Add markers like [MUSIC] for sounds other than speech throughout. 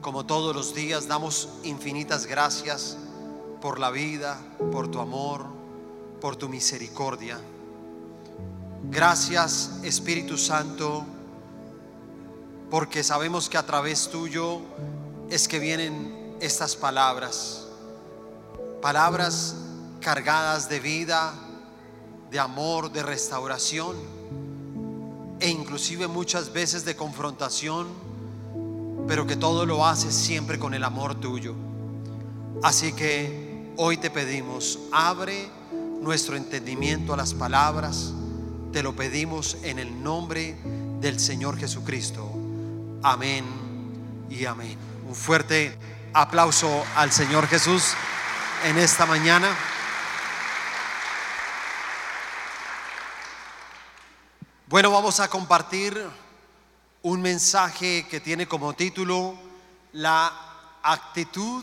como todos los días, damos infinitas gracias por la vida, por tu amor, por tu misericordia. Gracias Espíritu Santo, porque sabemos que a través tuyo es que vienen estas palabras, palabras cargadas de vida, de amor, de restauración e inclusive muchas veces de confrontación, pero que todo lo haces siempre con el amor tuyo. Así que hoy te pedimos, abre nuestro entendimiento a las palabras, te lo pedimos en el nombre del Señor Jesucristo. Amén y amén. Un fuerte aplauso al Señor Jesús en esta mañana. Bueno, vamos a compartir un mensaje que tiene como título La actitud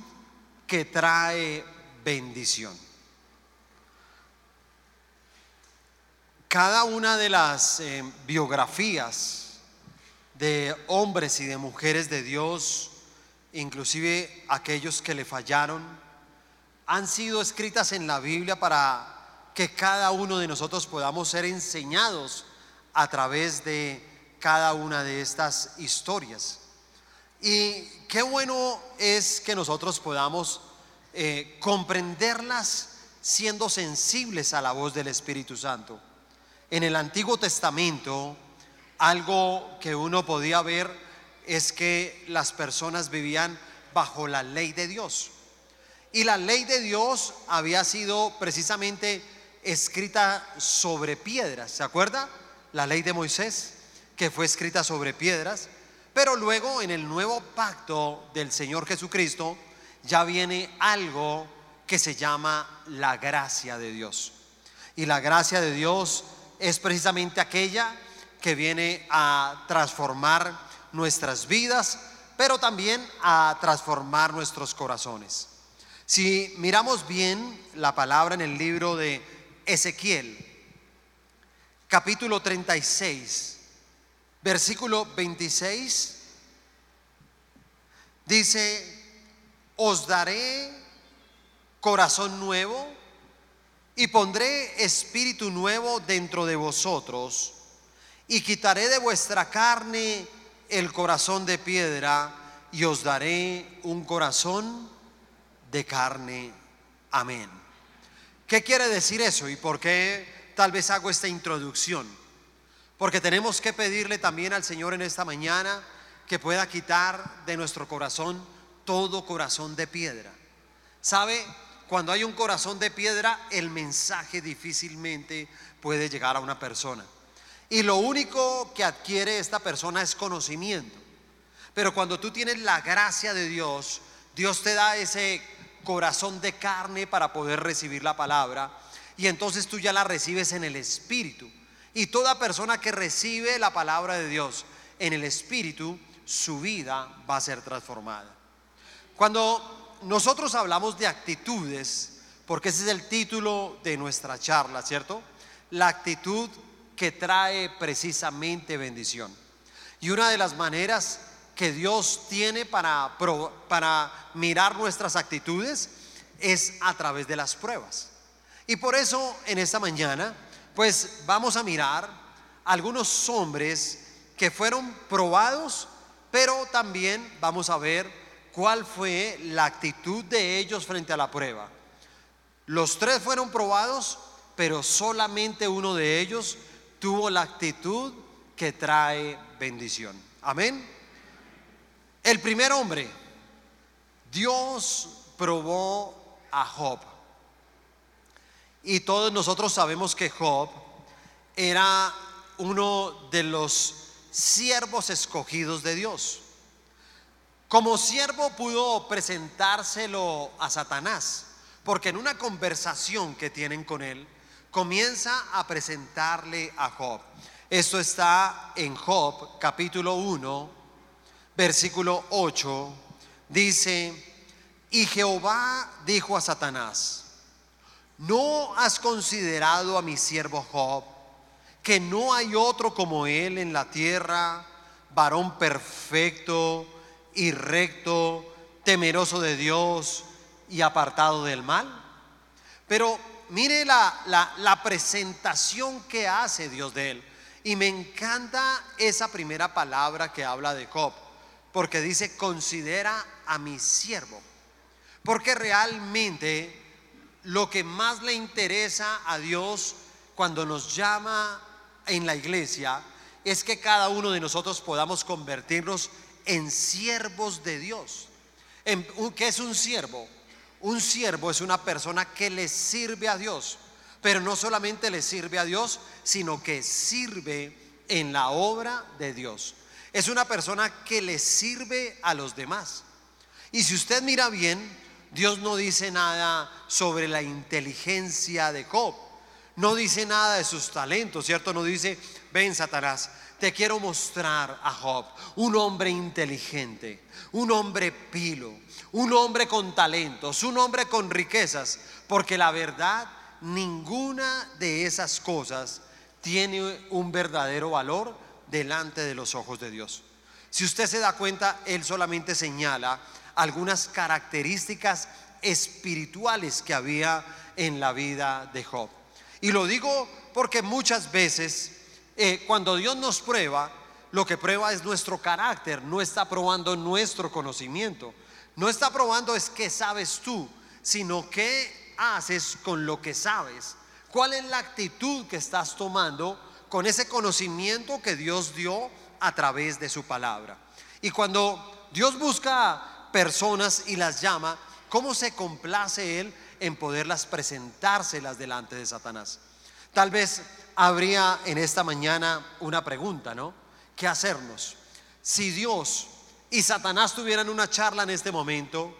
que trae bendición. Cada una de las eh, biografías de hombres y de mujeres de Dios, inclusive aquellos que le fallaron, han sido escritas en la Biblia para que cada uno de nosotros podamos ser enseñados a través de cada una de estas historias. Y qué bueno es que nosotros podamos eh, comprenderlas siendo sensibles a la voz del Espíritu Santo. En el Antiguo Testamento, algo que uno podía ver es que las personas vivían bajo la ley de Dios. Y la ley de Dios había sido precisamente escrita sobre piedras, ¿se acuerda? la ley de Moisés, que fue escrita sobre piedras, pero luego en el nuevo pacto del Señor Jesucristo ya viene algo que se llama la gracia de Dios. Y la gracia de Dios es precisamente aquella que viene a transformar nuestras vidas, pero también a transformar nuestros corazones. Si miramos bien la palabra en el libro de Ezequiel, capítulo 36, versículo 26, dice, os daré corazón nuevo y pondré espíritu nuevo dentro de vosotros y quitaré de vuestra carne el corazón de piedra y os daré un corazón de carne. Amén. ¿Qué quiere decir eso y por qué tal vez hago esta introducción, porque tenemos que pedirle también al Señor en esta mañana que pueda quitar de nuestro corazón todo corazón de piedra. ¿Sabe? Cuando hay un corazón de piedra, el mensaje difícilmente puede llegar a una persona. Y lo único que adquiere esta persona es conocimiento. Pero cuando tú tienes la gracia de Dios, Dios te da ese corazón de carne para poder recibir la palabra y entonces tú ya la recibes en el Espíritu. Y toda persona que recibe la palabra de Dios en el Espíritu, su vida va a ser transformada. Cuando nosotros hablamos de actitudes, porque ese es el título de nuestra charla, ¿cierto? La actitud que trae precisamente bendición. Y una de las maneras que Dios tiene para, para mirar nuestras actitudes es a través de las pruebas. Y por eso en esta mañana, pues vamos a mirar algunos hombres que fueron probados, pero también vamos a ver cuál fue la actitud de ellos frente a la prueba. Los tres fueron probados, pero solamente uno de ellos tuvo la actitud que trae bendición. Amén. El primer hombre, Dios probó a Job. Y todos nosotros sabemos que Job era uno de los siervos escogidos de Dios. Como siervo pudo presentárselo a Satanás, porque en una conversación que tienen con él, comienza a presentarle a Job. Esto está en Job capítulo 1, versículo 8. Dice, y Jehová dijo a Satanás, ¿No has considerado a mi siervo Job, que no hay otro como él en la tierra, varón perfecto, y recto, temeroso de Dios y apartado del mal. Pero mire la, la, presentación que hace Dios de él. Y me encanta esa primera palabra que habla de Job, porque dice, considera a mi siervo. Porque realmente lo que más le interesa a Dios cuando nos llama en la iglesia es que cada uno de nosotros podamos convertirnos en siervos de Dios. ¿Qué es un siervo? Un siervo es una persona que le sirve a Dios, pero no solamente le sirve a Dios, sino que sirve en la obra de Dios. Es una persona que le sirve a los demás. Y si usted mira bien, Dios no dice nada sobre la inteligencia de Job. No dice nada de sus talentos, ¿cierto? No dice, ven Satanás, te quiero mostrar a Job, un hombre inteligente, un hombre pilo, un hombre con talentos, un hombre con riquezas, porque la verdad, ninguna de esas cosas tiene un verdadero valor delante de los ojos de Dios. Si usted se da cuenta, él solamente señala algunas características espirituales que había en la vida de Job. Y lo digo porque muchas veces eh, cuando Dios nos prueba, lo que prueba es nuestro carácter, no está probando nuestro conocimiento. No está probando es qué sabes tú, sino qué haces con lo que sabes. ¿Cuál es la actitud que estás tomando con ese conocimiento que Dios dio a través de su palabra? Y cuando Dios busca personas y las llama, ¿cómo se complace Él en poderlas presentárselas delante de Satanás? Tal vez habría en esta mañana una pregunta, ¿no? ¿Qué hacernos? Si Dios y Satanás tuvieran una charla en este momento,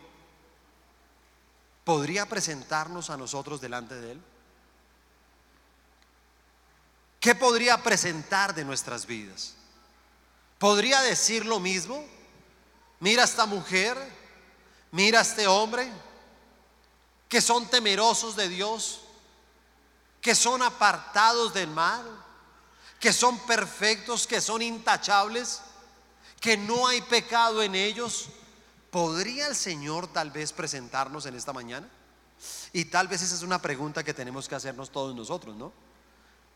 ¿podría presentarnos a nosotros delante de Él? ¿Qué podría presentar de nuestras vidas? ¿Podría decir lo mismo? Mira esta mujer, mira este hombre, que son temerosos de Dios, que son apartados del mal, que son perfectos, que son intachables, que no hay pecado en ellos, ¿podría el Señor tal vez presentarnos en esta mañana? Y tal vez esa es una pregunta que tenemos que hacernos todos nosotros, ¿no?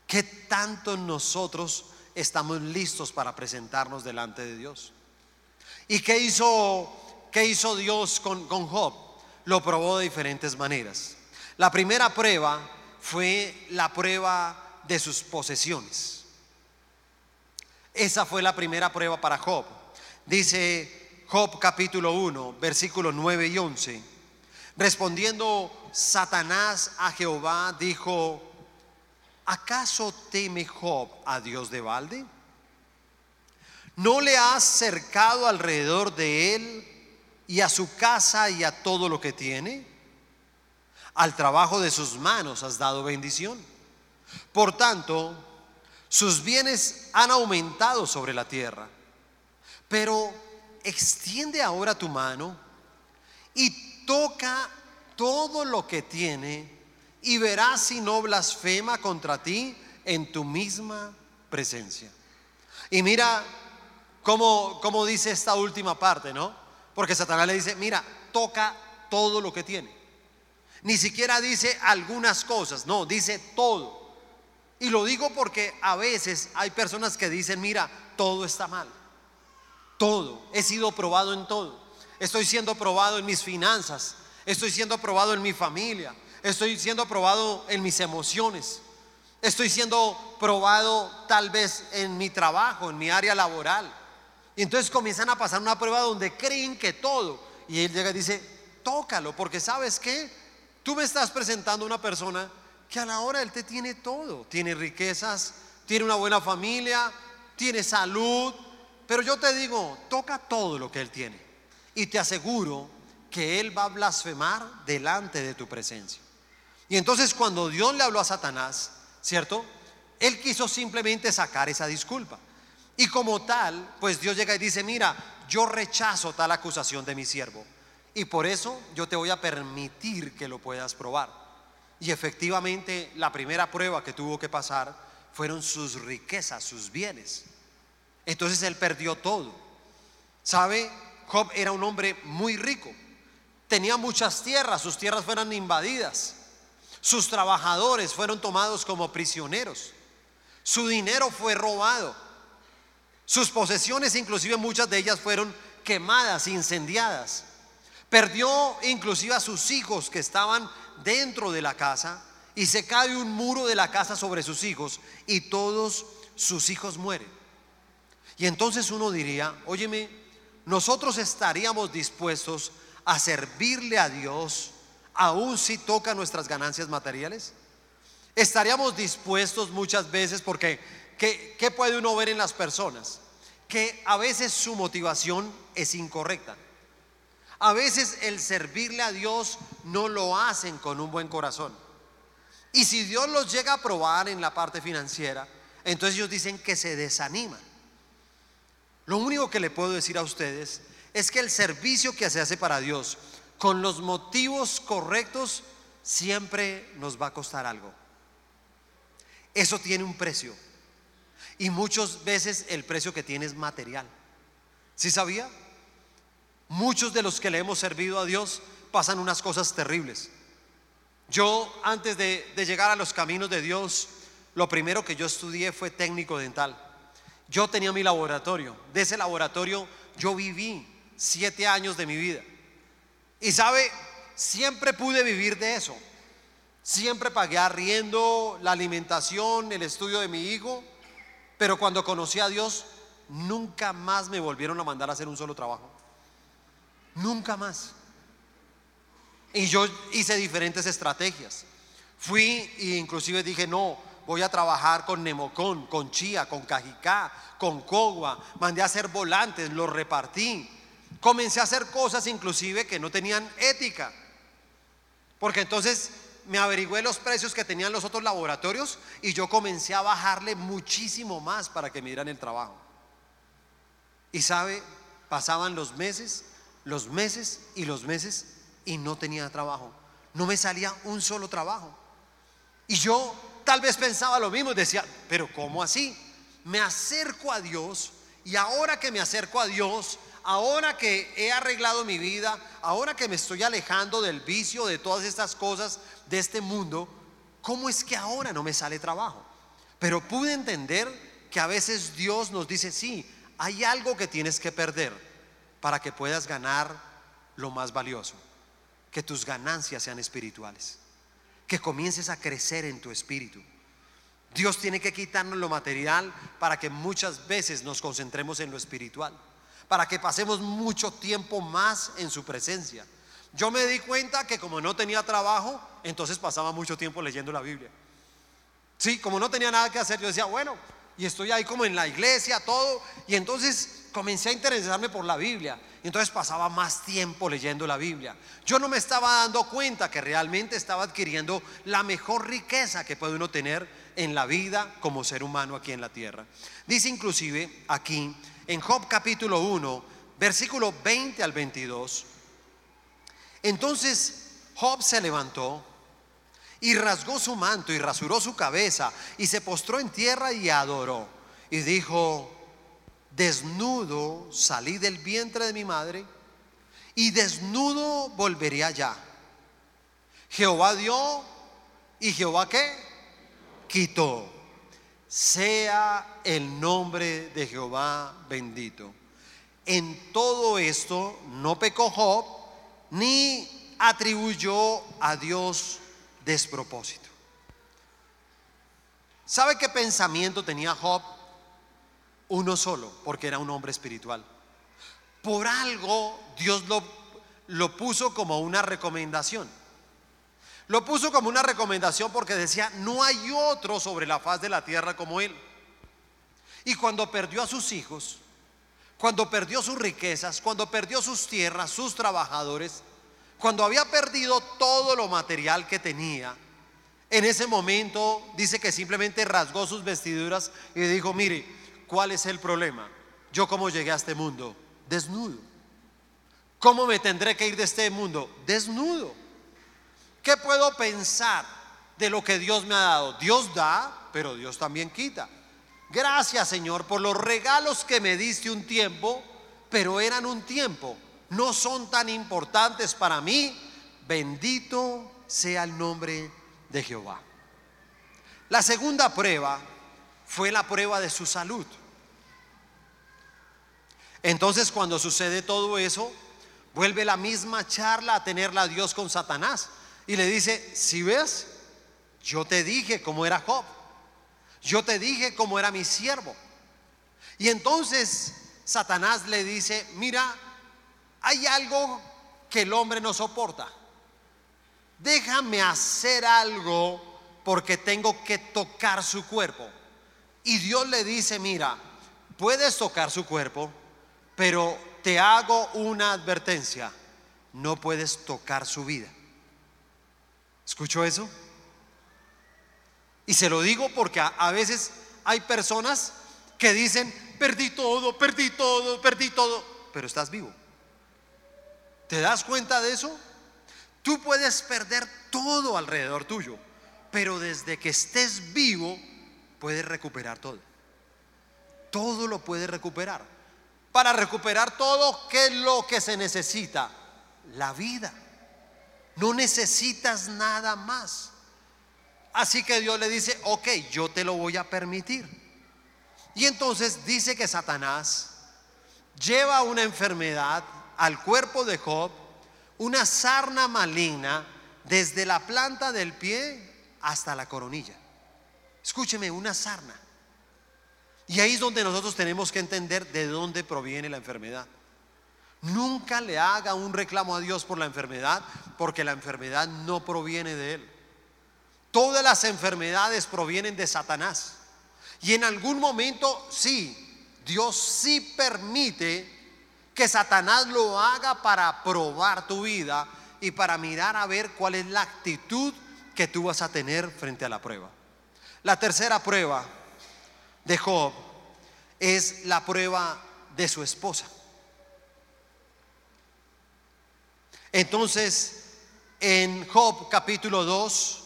¿Qué tanto nosotros estamos listos para presentarnos delante de Dios? ¿Y qué hizo, qué hizo Dios con, con Job? Lo probó de diferentes maneras. La primera prueba fue la prueba de sus posesiones. Esa fue la primera prueba para Job. Dice Job capítulo 1, versículos 9 y 11. Respondiendo Satanás a Jehová, dijo, ¿acaso teme Job a Dios de balde? ¿No le has cercado alrededor de él y a su casa y a todo lo que tiene? al trabajo de sus manos has dado bendición. Por tanto, sus bienes han aumentado sobre la tierra. Pero extiende ahora tu mano y toca todo lo que tiene y verás si no blasfema contra ti en tu misma presencia. Y mira cómo dice esta última parte, ¿no? Porque Satanás le dice, mira, toca todo lo que tiene. Ni siquiera dice algunas cosas, no, dice todo. Y lo digo porque a veces hay personas que dicen, mira, todo está mal. Todo. He sido probado en todo. Estoy siendo probado en mis finanzas. Estoy siendo probado en mi familia. Estoy siendo probado en mis emociones. Estoy siendo probado tal vez en mi trabajo, en mi área laboral. Y entonces comienzan a pasar una prueba donde creen que todo. Y él llega y dice, tócalo, porque sabes qué, Tú me estás presentando a una persona que a la hora él te tiene todo. Tiene riquezas, tiene una buena familia, tiene salud. Pero yo te digo, toca todo lo que él tiene. Y te aseguro que él va a blasfemar delante de tu presencia. Y entonces cuando Dios le habló a Satanás, ¿cierto? Él quiso simplemente sacar esa disculpa. Y como tal, pues Dios llega y dice, mira, yo rechazo tal acusación de mi siervo. Y por eso yo te voy a permitir que lo puedas probar. Y efectivamente la primera prueba que tuvo que pasar fueron sus riquezas, sus bienes. Entonces él perdió todo. ¿Sabe? Job era un hombre muy rico. Tenía muchas tierras, sus tierras fueron invadidas. Sus trabajadores fueron tomados como prisioneros. Su dinero fue robado. Sus posesiones, inclusive muchas de ellas, fueron quemadas, incendiadas. Perdió inclusive a sus hijos que estaban dentro de la casa y se cae un muro de la casa sobre sus hijos y todos sus hijos mueren. Y entonces uno diría, óyeme, nosotros estaríamos dispuestos a servirle a Dios aun si toca nuestras ganancias materiales. Estaríamos dispuestos muchas veces porque ¿qué, ¿qué puede uno ver en las personas? Que a veces su motivación es incorrecta. A veces el servirle a Dios no lo hacen con un buen corazón. Y si Dios los llega a probar en la parte financiera, entonces ellos dicen que se desaniman. Lo único que le puedo decir a ustedes es que el servicio que se hace para Dios con los motivos correctos siempre nos va a costar algo. Eso tiene un precio. Y muchas veces el precio que tiene es material. ¿Sí sabía? Muchos de los que le hemos servido a Dios pasan unas cosas terribles. Yo antes de, de llegar a los caminos de Dios, lo primero que yo estudié fue técnico dental. Yo tenía mi laboratorio. De ese laboratorio yo viví siete años de mi vida. Y sabe, siempre pude vivir de eso. Siempre pagué arriendo, la alimentación, el estudio de mi hijo. Pero cuando conocí a Dios, nunca más me volvieron a mandar a hacer un solo trabajo. Nunca más. Y yo hice diferentes estrategias. Fui e inclusive dije, no, voy a trabajar con Nemocón, con Chía, con Cajicá, con Cogua. Mandé a hacer volantes, los repartí. Comencé a hacer cosas inclusive que no tenían ética. Porque entonces me averigüé los precios que tenían los otros laboratorios y yo comencé a bajarle muchísimo más para que me dieran el trabajo. Y sabe, pasaban los meses, los meses y los meses y no tenía trabajo. No me salía un solo trabajo. Y yo tal vez pensaba lo mismo, decía, pero ¿cómo así? Me acerco a Dios y ahora que me acerco a Dios, ahora que he arreglado mi vida, ahora que me estoy alejando del vicio, de todas estas cosas, de este mundo, ¿cómo es que ahora no me sale trabajo? Pero pude entender que a veces Dios nos dice, sí, hay algo que tienes que perder para que puedas ganar lo más valioso, que tus ganancias sean espirituales, que comiences a crecer en tu espíritu. Dios tiene que quitarnos lo material para que muchas veces nos concentremos en lo espiritual para que pasemos mucho tiempo más en su presencia. Yo me di cuenta que como no tenía trabajo, entonces pasaba mucho tiempo leyendo la Biblia. Sí, como no tenía nada que hacer, yo decía, bueno, y estoy ahí como en la iglesia, todo, y entonces comencé a interesarme por la Biblia. Y entonces pasaba más tiempo leyendo la Biblia. Yo no me estaba dando cuenta que realmente estaba adquiriendo la mejor riqueza que puede uno tener en la vida como ser humano aquí en la tierra. Dice inclusive aquí en Job capítulo 1, versículo 20 al 22. Entonces Job se levantó y rasgó su manto y rasuró su cabeza y se postró en tierra y adoró. Y dijo, desnudo salí del vientre de mi madre y desnudo volveré allá. Jehová dio y Jehová qué? Quitó sea el nombre de Jehová bendito. En todo esto no pecó Job ni atribuyó a Dios despropósito. ¿Sabe qué pensamiento tenía Job? Uno solo, porque era un hombre espiritual. Por algo Dios lo, lo puso como una recomendación. Lo puso como una recomendación porque decía, no hay otro sobre la faz de la tierra como él. Y cuando perdió a sus hijos, cuando perdió sus riquezas, cuando perdió sus tierras, sus trabajadores, cuando había perdido todo lo material que tenía, en ese momento dice que simplemente rasgó sus vestiduras y dijo, mire, ¿cuál es el problema? Yo como llegué a este mundo, desnudo. ¿Cómo me tendré que ir de este mundo? Desnudo. ¿Qué puedo pensar de lo que Dios me ha dado? Dios da, pero Dios también quita. Gracias Señor por los regalos que me diste un tiempo, pero eran un tiempo, no son tan importantes para mí. Bendito sea el nombre de Jehová. La segunda prueba fue la prueba de su salud. Entonces cuando sucede todo eso, vuelve la misma charla a tenerla Dios con Satanás. Y le dice, si ves, yo te dije cómo era Job. Yo te dije cómo era mi siervo. Y entonces Satanás le dice, mira, hay algo que el hombre no soporta. Déjame hacer algo porque tengo que tocar su cuerpo. Y Dios le dice, mira, puedes tocar su cuerpo, pero te hago una advertencia, no puedes tocar su vida. ¿Escuchó eso? Y se lo digo porque a, veces hay personas que dicen, perdí todo, perdí todo, perdí todo, pero estás vivo. ¿Te das cuenta de eso? Tú puedes perder todo alrededor tuyo, pero desde que estés vivo puedes recuperar todo. Todo lo puedes recuperar. Para recuperar todo, ¿qué es lo que se necesita? La vida. No necesitas nada más. Así que Dios le dice, ok, yo te lo voy a permitir. Y entonces dice que Satanás lleva una enfermedad al cuerpo de Job, una sarna maligna desde la planta del pie hasta la coronilla. Escúcheme, una sarna. Y ahí es donde nosotros tenemos que entender de dónde proviene la enfermedad. Nunca le haga un reclamo a Dios por la enfermedad, porque la enfermedad no proviene de Él. Todas las enfermedades provienen de Satanás. Y en algún momento, sí, Dios sí permite que Satanás lo haga para probar tu vida y para mirar a ver cuál es la actitud que tú vas a tener frente a la prueba. La tercera prueba de Job es la prueba de su esposa. Entonces, en Job capítulo 2,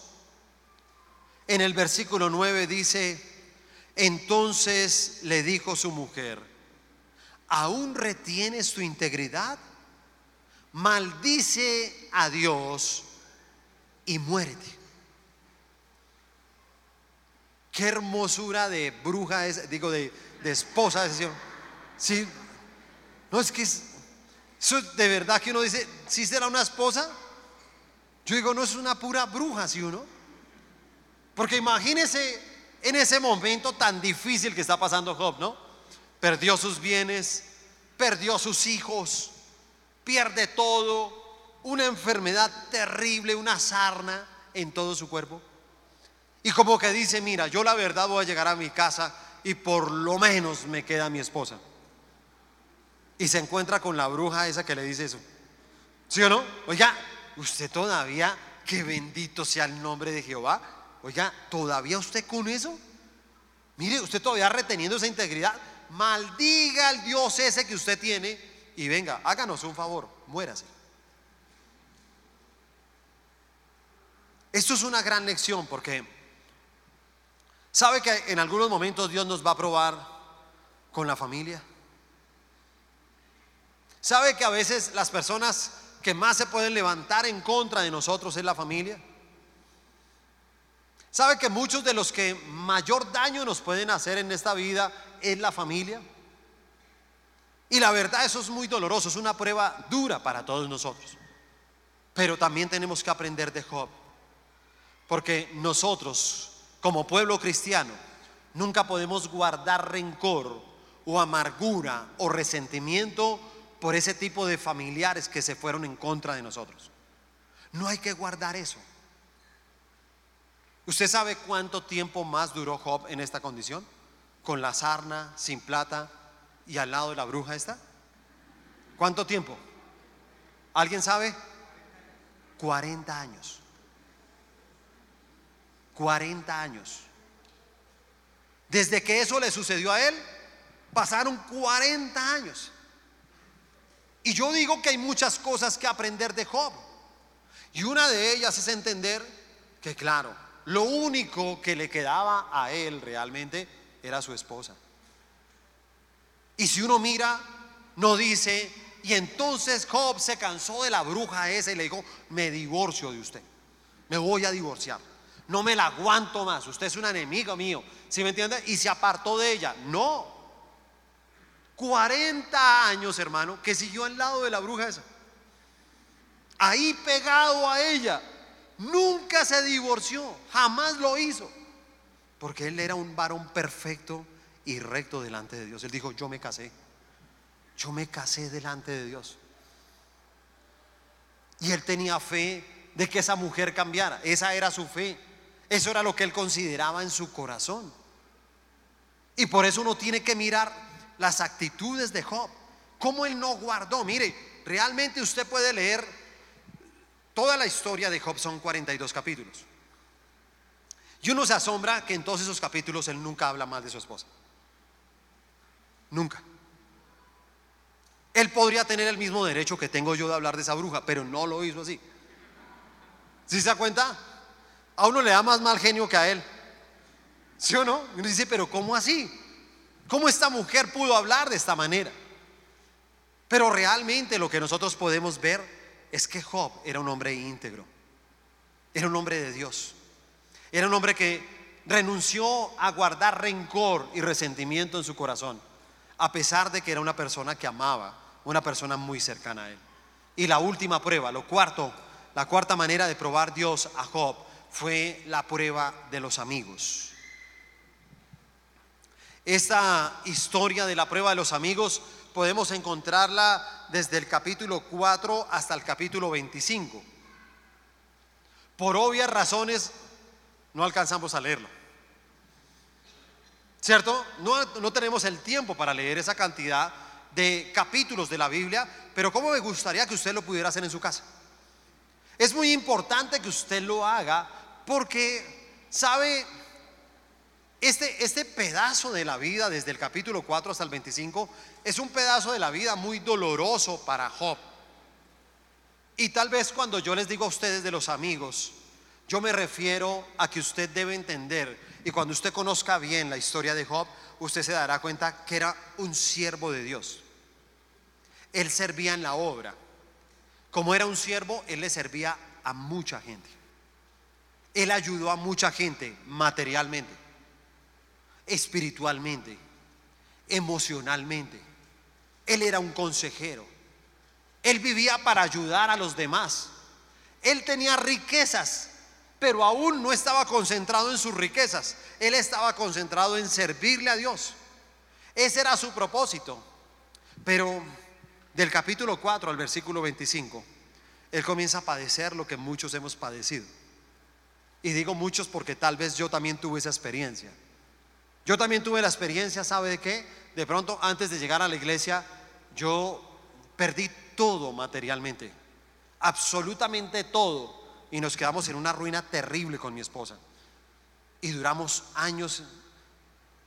en el versículo 9 dice, entonces le dijo su mujer, ¿aún retienes tu integridad? Maldice a Dios y muérete. Qué hermosura de bruja es, digo, de, esposa de Señor. Sí, no es que de verdad que uno dice, si será una esposa, yo digo, no es una pura bruja, si uno. Porque imagínese en ese momento tan difícil que está pasando Job, ¿no? Perdió sus bienes, perdió sus hijos, pierde todo, una enfermedad terrible, una sarna en todo su cuerpo. Y como que dice, mira, yo la verdad voy a llegar a mi casa y por lo menos me queda mi esposa. Y se encuentra con la bruja esa que le dice eso. ¿Sí o no? Oiga, usted todavía, que bendito sea el nombre de Jehová, Oiga, ¿todavía usted con eso? Mire, usted todavía reteniendo esa integridad. Maldiga al Dios ese que usted tiene y venga, háganos un favor, muérase. Esto es una gran lección porque sabe que en algunos momentos Dios nos va a probar con la familia. Sabe que a veces las personas que más se pueden levantar en contra de nosotros es la familia. ¿Sabe que muchos de los que mayor daño nos pueden hacer en esta vida es la familia? Y la verdad eso es muy doloroso, es una prueba dura para todos nosotros. Pero también tenemos que aprender de Job. Porque nosotros, como pueblo cristiano, nunca podemos guardar rencor o amargura o resentimiento por ese tipo de familiares que se fueron en contra de nosotros. No hay que guardar eso. ¿Usted sabe cuánto tiempo más duró Job en esta condición? Con la sarna, sin plata y al lado de la bruja esta. ¿Cuánto tiempo? ¿Alguien sabe? 40 años. 40 años. Desde que eso le sucedió a él, pasaron 40 años. Y yo digo que hay muchas cosas que aprender de Job. Y una de ellas es entender que, claro, lo único que le quedaba a él realmente era su esposa. Y si uno mira no dice, y entonces Job se cansó de la bruja esa y le dijo, me divorcio de usted, me voy a divorciar, no me la aguanto más, usted es un enemigo mío, ¿sí me entiende? Y se apartó de ella. No, 40 años, hermano, que siguió al lado de la bruja esa, ahí pegado a ella, nunca se divorció, jamás lo hizo, porque él era un varón perfecto y recto delante de Dios. Él dijo, yo me casé. Yo me casé delante de Dios. Y él tenía fe de que esa mujer cambiara. Esa era su fe. Eso era lo que él consideraba en su corazón. Y por eso uno tiene que mirar las actitudes de Job. Cómo él no guardó. Mire, realmente usted puede leer toda la historia de Job, son 42 capítulos. Y uno se asombra que en todos esos capítulos él nunca habla mal de su esposa. Nunca. Él podría tener el mismo derecho que tengo yo de hablar de esa bruja, pero no lo hizo así. ¿Sí se da cuenta? A uno le da más mal genio que a él. ¿Sí o no? Y uno dice, pero ¿cómo así? ¿Cómo esta mujer pudo hablar de esta manera? Pero realmente lo que nosotros podemos ver es que Job era un hombre íntegro. Era un hombre de Dios. Era un hombre que renunció a guardar rencor y resentimiento en su corazón, a pesar de que era una persona que amaba una persona muy cercana a él. Y la última prueba, lo cuarto, la cuarta manera de probar Dios a Job fue la prueba de los amigos. Esta historia de la prueba de los amigos podemos encontrarla desde el capítulo 4 hasta el capítulo 25. Por obvias razones no alcanzamos a leerlo. ¿Cierto? No, no tenemos el tiempo para leer esa cantidad de capítulos de la Biblia, pero ¿cómo me gustaría que usted lo pudiera hacer en su casa? Es muy importante que usted lo haga porque, ¿sabe? Este, este pedazo de la vida, desde el capítulo 4 hasta el 25, es un pedazo de la vida muy doloroso para Job. Y tal vez cuando yo les digo a ustedes de los amigos, yo me refiero a que usted debe entender, y cuando usted conozca bien la historia de Job, usted se dará cuenta que era un siervo de Dios. Él servía en la obra. Como era un siervo, él le servía a mucha gente. Él ayudó a mucha gente materialmente, espiritualmente, emocionalmente. Él era un consejero. Él vivía para ayudar a los demás. Él tenía riquezas, pero aún no estaba concentrado en sus riquezas. Él estaba concentrado en servirle a Dios. Ese era su propósito. Pero del capítulo 4 al versículo 25, él comienza a padecer lo que muchos hemos padecido. Y digo muchos porque tal vez yo también tuve esa experiencia. Yo también tuve la experiencia, ¿sabe de qué? De pronto, antes de llegar a la iglesia, yo perdí todo materialmente, absolutamente todo, y nos quedamos en una ruina terrible con mi esposa. Y duramos años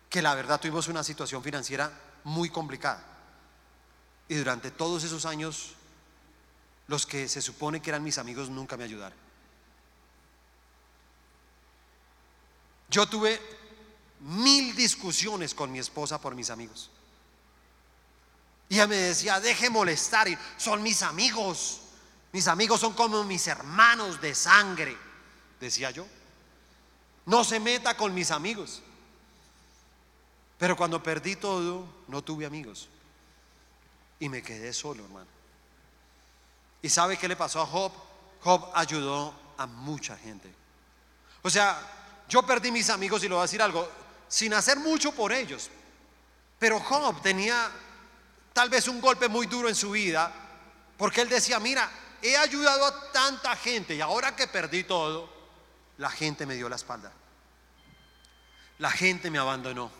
que la verdad tuvimos una situación financiera muy complicada. Y durante todos esos años, los que se supone que eran mis amigos nunca me ayudaron. Yo tuve mil discusiones con mi esposa por mis amigos. Y ella me decía, deje molestar, son mis amigos. Mis amigos son como mis hermanos de sangre, decía yo. No se meta con mis amigos. Pero cuando perdí todo, no tuve amigos. Y me quedé solo, hermano. ¿Y sabe qué le pasó a Job? Job ayudó a mucha gente. O sea, yo perdí mis amigos y le voy a decir algo, sin hacer mucho por ellos. Pero Job tenía tal vez un golpe muy duro en su vida, porque él decía, mira, he ayudado a tanta gente y ahora que perdí todo, la gente me dio la espalda. La gente me abandonó.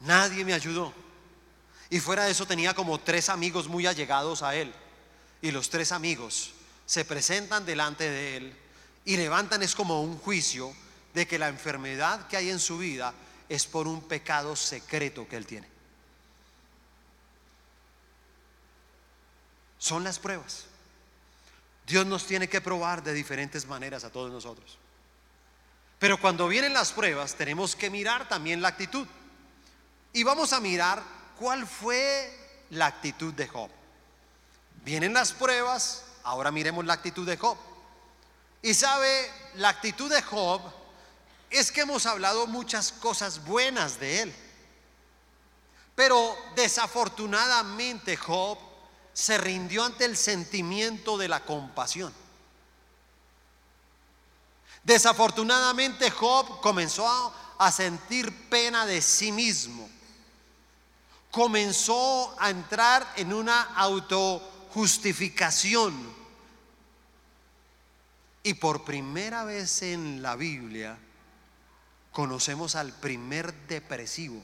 Nadie me ayudó. Y fuera de eso tenía como tres amigos muy allegados a él. Y los tres amigos se presentan delante de él y levantan es como un juicio de que la enfermedad que hay en su vida es por un pecado secreto que él tiene. Son las pruebas. Dios nos tiene que probar de diferentes maneras a todos nosotros. Pero cuando vienen las pruebas tenemos que mirar también la actitud. Y vamos a mirar cuál fue la actitud de Job. Vienen las pruebas, ahora miremos la actitud de Job. Y sabe, la actitud de Job es que hemos hablado muchas cosas buenas de él. Pero desafortunadamente Job se rindió ante el sentimiento de la compasión. Desafortunadamente Job comenzó a, sentir pena de sí mismo. Comenzó a entrar en una autojustificación. Y por primera vez en la Biblia conocemos al primer depresivo.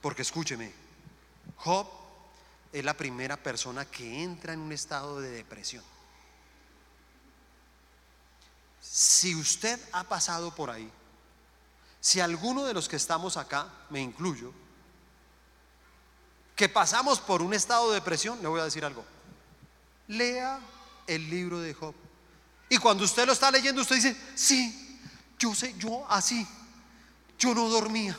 Porque escúcheme, Job es la primera persona que entra en un estado de depresión. Si usted ha pasado por ahí, si alguno de los que estamos acá, me incluyo, que pasamos por un estado de depresión, le voy a decir algo. Lea el libro de Job. Y cuando usted lo está leyendo, usted dice, sí, yo sé, yo así, yo no dormía.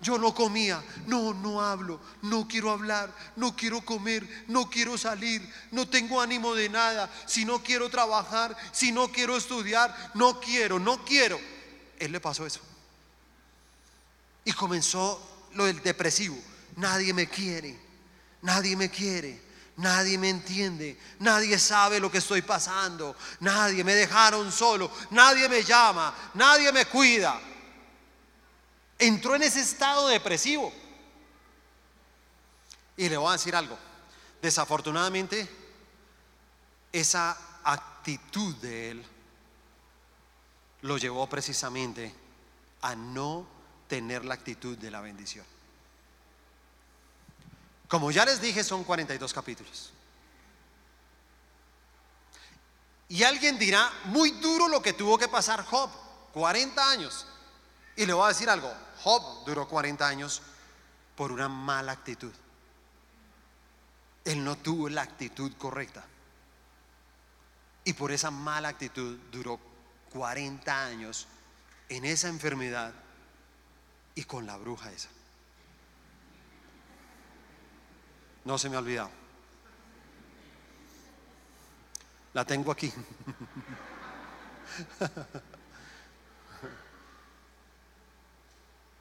Yo no comía, no, no hablo, no quiero hablar, no quiero comer, no quiero salir, no tengo ánimo de nada, si no quiero trabajar, si no quiero estudiar, no quiero, no quiero. Él le pasó eso. Y comenzó lo del depresivo. Nadie me quiere, nadie me quiere, nadie me entiende, nadie sabe lo que estoy pasando, nadie me dejaron solo, nadie me llama, nadie me cuida. Entró en ese estado depresivo. Y le voy a decir algo, desafortunadamente esa actitud de él lo llevó precisamente a no tener la actitud de la bendición. Como ya les dije, son 42 capítulos. Y alguien dirá, muy duro lo que tuvo que pasar Job, 40 años. Y le voy a decir algo, Job duró 40 años por una mala actitud. Él no tuvo la actitud correcta. Y por esa mala actitud duró 40 años en esa enfermedad y con la bruja esa. No se me ha olvidado. La tengo aquí. [LAUGHS]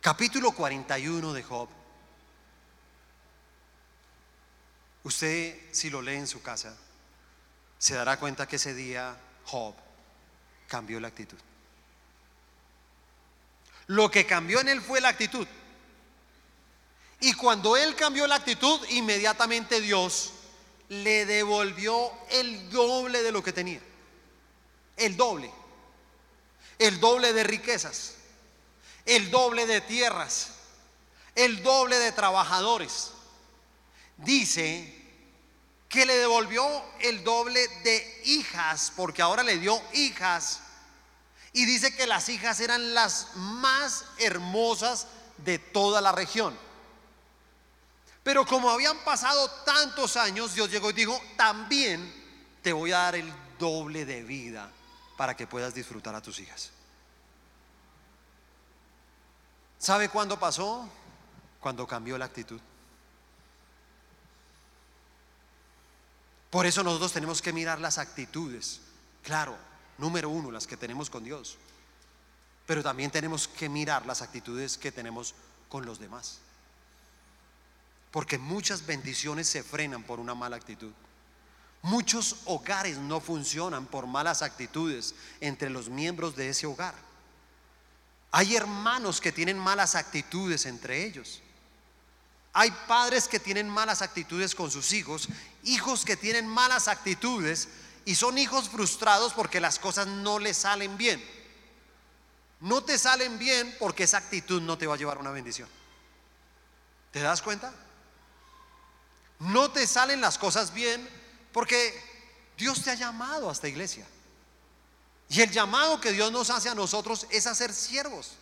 capítulo 41 de Job. Usted, si lo lee en su casa, se dará cuenta que ese día Job cambió la actitud. Lo que cambió en él fue la actitud. Y cuando él cambió la actitud, inmediatamente Dios le devolvió el doble de lo que tenía. El doble. El doble de riquezas el doble de tierras, el doble de trabajadores. Dice que le devolvió el doble de hijas, porque ahora le dio hijas. Y dice que las hijas eran las más hermosas de toda la región. Pero como habían pasado tantos años, Dios llegó y dijo, también te voy a dar el doble de vida para que puedas disfrutar a tus hijas. ¿Sabe cuándo pasó? Cuando cambió la actitud. Por eso nosotros tenemos que mirar las actitudes. Claro, número uno, las que tenemos con Dios. Pero también tenemos que mirar las actitudes que tenemos con los demás. Porque muchas bendiciones se frenan por una mala actitud. Muchos hogares no funcionan por malas actitudes entre los miembros de ese hogar. Hay hermanos que tienen malas actitudes entre ellos. Hay padres que tienen malas actitudes con sus hijos, hijos que tienen malas actitudes y son hijos frustrados porque las cosas no les salen bien. No te salen bien porque esa actitud no te va a llevar a una bendición. ¿Te das cuenta? No te salen las cosas bien porque Dios te ha llamado a esta iglesia. Y el llamado que Dios nos hace a nosotros es a ser siervos.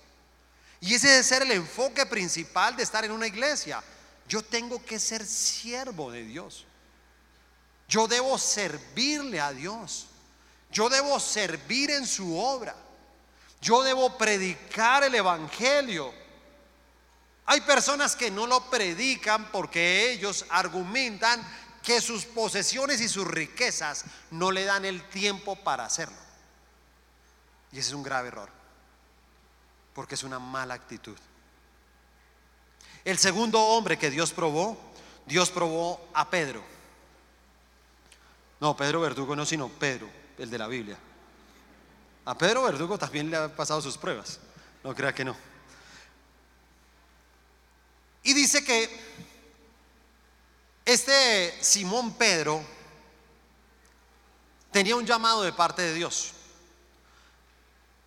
Y ese debe ser el enfoque principal de estar en una iglesia. Yo tengo que ser siervo de Dios. Yo debo servirle a Dios. Yo debo servir en su obra. Yo debo predicar el Evangelio. Hay personas que no lo predican porque ellos argumentan que sus posesiones y sus riquezas no le dan el tiempo para hacerlo. Y ese es un grave error, porque es una mala actitud. El segundo hombre que Dios probó, Dios probó a Pedro. No, Pedro Verdugo no, sino Pedro, el de la Biblia. A Pedro Verdugo también le ha pasado sus pruebas. No crea que no. Y dice que este Simón Pedro tenía un llamado de parte de Dios.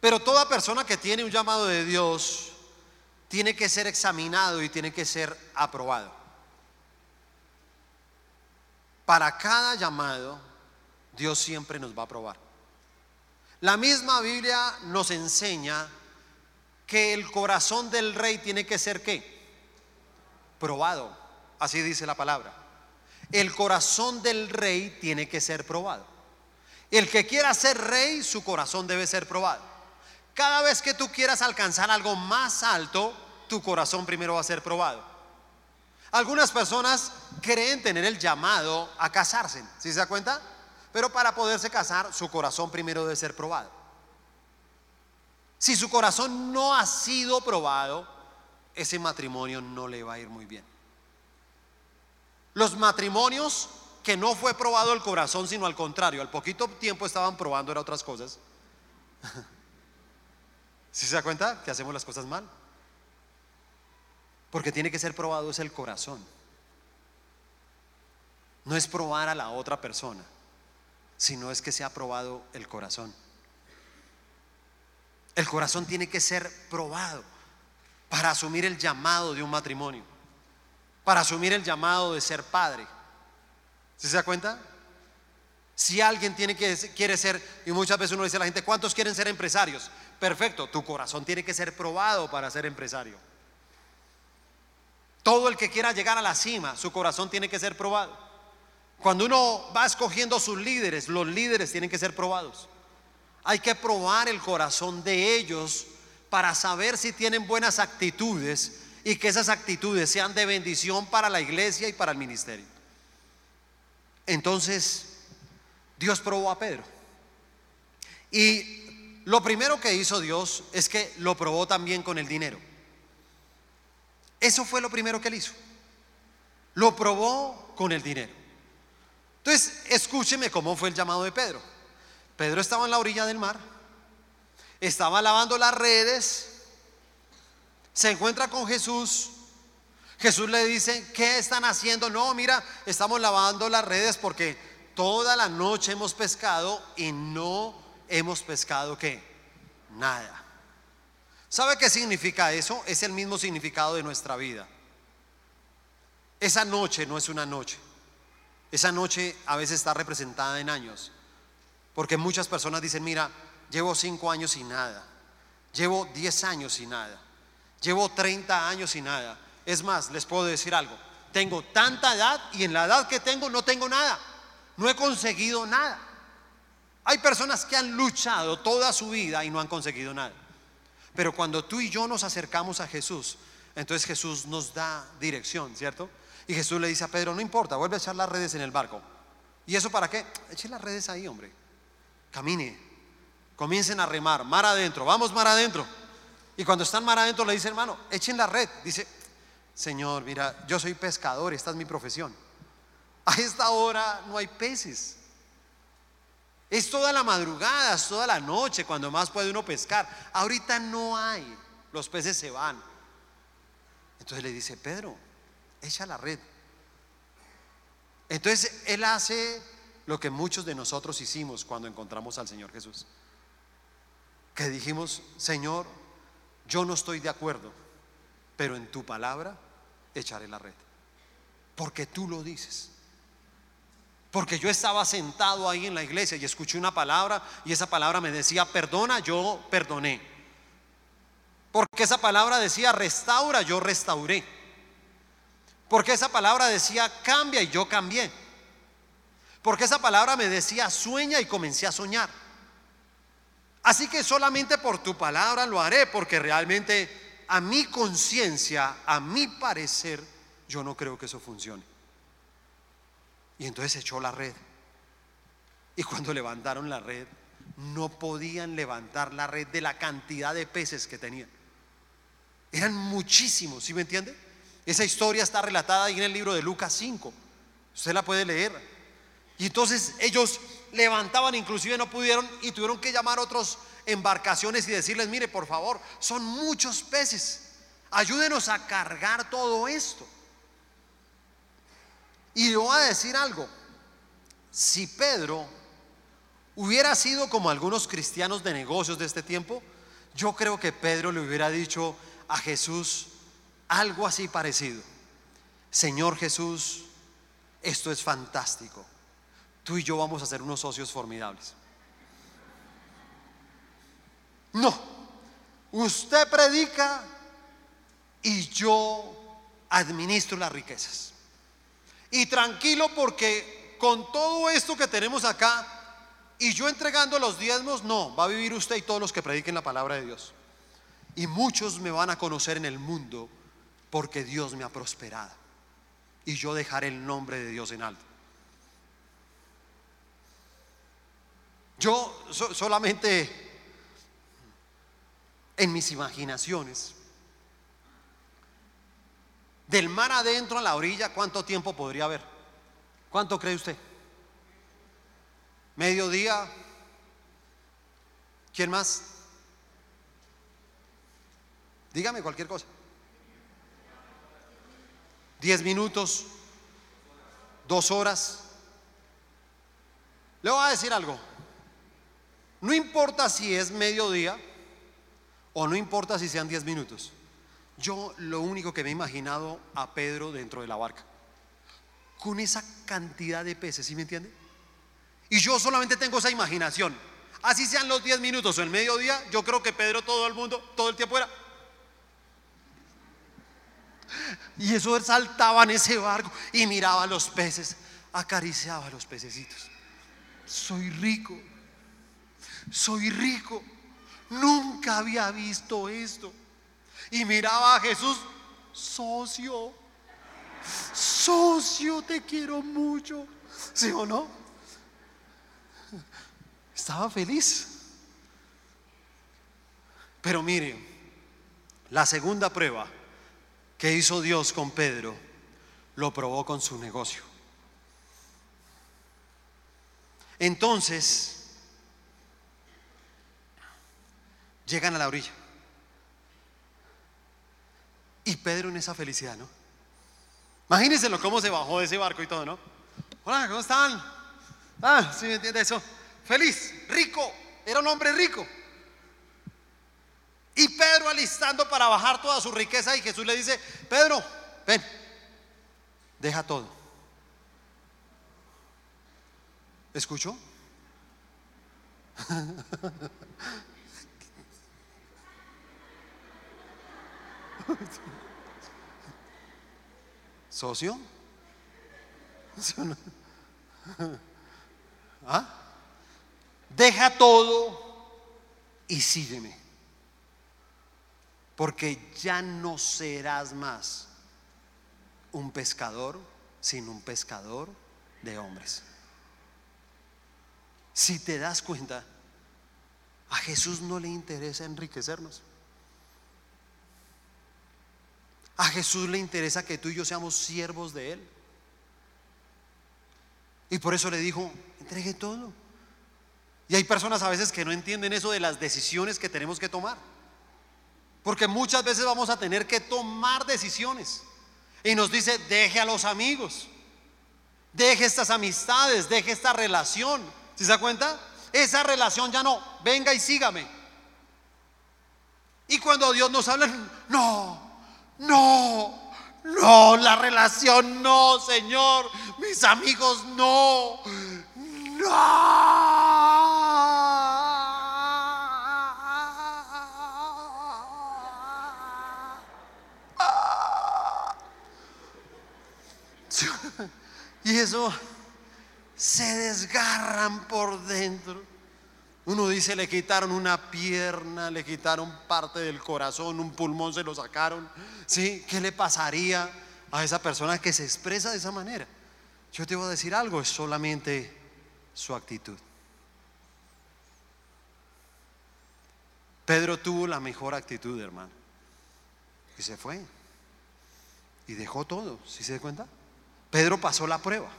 Pero toda persona que tiene un llamado de Dios tiene que ser examinado y tiene que ser aprobado. Para cada llamado, Dios siempre nos va a aprobar. La misma Biblia nos enseña que el corazón del rey tiene que ser qué? Probado. Así dice la palabra. El corazón del rey tiene que ser probado. El que quiera ser rey, su corazón debe ser probado. Cada vez que tú quieras alcanzar algo más alto, tu corazón primero va a ser probado. Algunas personas creen tener el llamado a casarse, ¿sí se da cuenta? Pero para poderse casar, su corazón primero debe ser probado. Si su corazón no ha sido probado, ese matrimonio no le va a ir muy bien. Los matrimonios que no fue probado el corazón, sino al contrario, al poquito tiempo estaban probando era otras cosas. [LAUGHS] ¿Sí se da cuenta que hacemos las cosas mal? Porque tiene que ser probado es el corazón. No es probar a la otra persona, sino es que se ha probado el corazón. El corazón tiene que ser probado para asumir el llamado de un matrimonio, para asumir el llamado de ser padre. ¿Se da cuenta? Si alguien tiene que, quiere ser, y muchas veces uno dice a la gente, ¿cuántos quieren ser empresarios? Perfecto, tu corazón tiene que ser probado para ser empresario. Todo el que quiera llegar a la cima, su corazón tiene que ser probado. Cuando uno va escogiendo sus líderes, los líderes tienen que ser probados. Hay que probar el corazón de ellos para saber si tienen buenas actitudes y que esas actitudes sean de bendición para la iglesia y para el ministerio. Entonces, Dios probó a Pedro. Y lo primero que hizo Dios es que lo probó también con el dinero. Eso fue lo primero que él hizo. Lo probó con el dinero. Entonces, escúcheme cómo fue el llamado de Pedro. Pedro estaba en la orilla del mar, estaba lavando las redes, se encuentra con Jesús. Jesús le dice, ¿qué están haciendo? No, mira, estamos lavando las redes porque toda la noche hemos pescado y no hemos pescado qué? Nada. ¿Sabe qué significa eso? Es el mismo significado de nuestra vida. Esa noche no es una noche. Esa noche a veces está representada en años. Porque muchas personas dicen, mira, llevo cinco años sin nada. Llevo diez años sin nada. Llevo 30 años sin nada. Es más, les puedo decir algo. Tengo tanta edad y en la edad que tengo no tengo nada. No he conseguido nada. Hay personas que han luchado toda su vida y no han conseguido nada. Pero cuando tú y yo nos acercamos a Jesús, entonces Jesús nos da dirección, ¿cierto? Y Jesús le dice a Pedro, no importa, vuelve a echar las redes en el barco. ¿Y eso para qué? Eche las redes ahí, hombre. Camine. Comiencen a remar, mar adentro, vamos mar adentro. Y cuando están mar adentro le dice, hermano, echen la red. Dice, Señor, mira, yo soy pescador, esta es mi profesión. A esta hora no hay peces. Es toda la madrugada, es toda la noche cuando más puede uno pescar. Ahorita no hay, los peces se van. Entonces le dice, Pedro, echa la red. Entonces él hace lo que muchos de nosotros hicimos cuando encontramos al Señor Jesús. Que dijimos, Señor, yo no estoy de acuerdo, pero en tu palabra echaré la red. Porque tú lo dices. Porque yo estaba sentado ahí en la iglesia y escuché una palabra y esa palabra me decía, perdona, yo perdoné. Porque esa palabra decía, restaura, yo restauré. Porque esa palabra decía, cambia y yo cambié. Porque esa palabra me decía, sueña y comencé a soñar. Así que solamente por tu palabra lo haré, porque realmente a mi conciencia, a mi parecer, yo no creo que eso funcione. Y entonces echó la red. Y cuando levantaron la red, no podían levantar la red de la cantidad de peces que tenían. Eran muchísimos, ¿sí me entiende? Esa historia está relatada ahí en el libro de Lucas 5. Usted la puede leer. Y entonces ellos levantaban, inclusive no pudieron y tuvieron que llamar a otras embarcaciones y decirles, mire, por favor, son muchos peces. Ayúdenos a cargar todo esto. Y le voy a decir algo. Si Pedro hubiera sido como algunos cristianos de negocios de este tiempo, yo creo que Pedro le hubiera dicho a Jesús algo así parecido. Señor Jesús, esto es fantástico. Tú y yo vamos a ser unos socios formidables. No, usted predica y yo administro las riquezas. Y tranquilo porque con todo esto que tenemos acá y yo entregando los diezmos, no, va a vivir usted y todos los que prediquen la palabra de Dios. Y muchos me van a conocer en el mundo porque Dios me ha prosperado. Y yo dejaré el nombre de Dios en alto. Yo solamente en mis imaginaciones, del mar adentro a la orilla, ¿cuánto tiempo podría haber? ¿Cuánto cree usted? ¿Mediodía? ¿Quién más? Dígame cualquier cosa. ¿Diez minutos? ¿Dos horas? Le voy a decir algo. No importa si es mediodía o no importa si sean 10 minutos. Yo lo único que me he imaginado a Pedro dentro de la barca, con esa cantidad de peces, ¿sí me entiende? Y yo solamente tengo esa imaginación. Así sean los 10 minutos o el mediodía, yo creo que Pedro todo el mundo, todo el tiempo era. Y eso saltaba en ese barco y miraba a los peces, acariciaba a los pececitos. Soy rico soy rico. Nunca había visto esto. Y miraba a Jesús, socio, socio, te quiero mucho. ¿Sí o no? Estaba feliz. Pero mire, la segunda prueba que hizo Dios con Pedro lo probó con su negocio. Entonces, Llegan a la orilla. Y Pedro en esa felicidad, ¿no? Imagínense cómo se bajó de ese barco y todo, ¿no? Hola, ¿cómo están? Ah, sí me entiende eso. Feliz, rico, era un hombre rico. Y Pedro alistando para bajar toda su riqueza y Jesús le dice, Pedro, ven, deja todo. ¿Escuchó? [LAUGHS] ¿Socio? ¿Ah? Deja todo y sígueme. Porque ya no serás más un pescador, sino un pescador de hombres. Si te das cuenta, a Jesús no le interesa enriquecernos. A Jesús le interesa que tú y yo seamos siervos de Él. Y por eso le dijo, entregue todo. Y hay personas a veces que no entienden eso de las decisiones que tenemos que tomar. Porque muchas veces vamos a tener que tomar decisiones. Y nos dice, deje a los amigos. Deje estas amistades, deje esta relación. ¿Se da cuenta? Esa relación ya no. Venga y sígame. Y cuando Dios nos habla, no, no, no, la relación no, Señor. Mis amigos no. No. Y eso se desgarran por dentro. Uno dice, le quitaron una pierna, le quitaron parte del corazón, un pulmón se lo sacaron. ¿Sí? ¿Qué le pasaría a esa persona que se expresa de esa manera? Yo te voy a decir algo, es solamente su actitud. Pedro tuvo la mejor actitud, hermano. Y se fue. Y dejó todo, ¿sí se cuenta? Pedro pasó la prueba.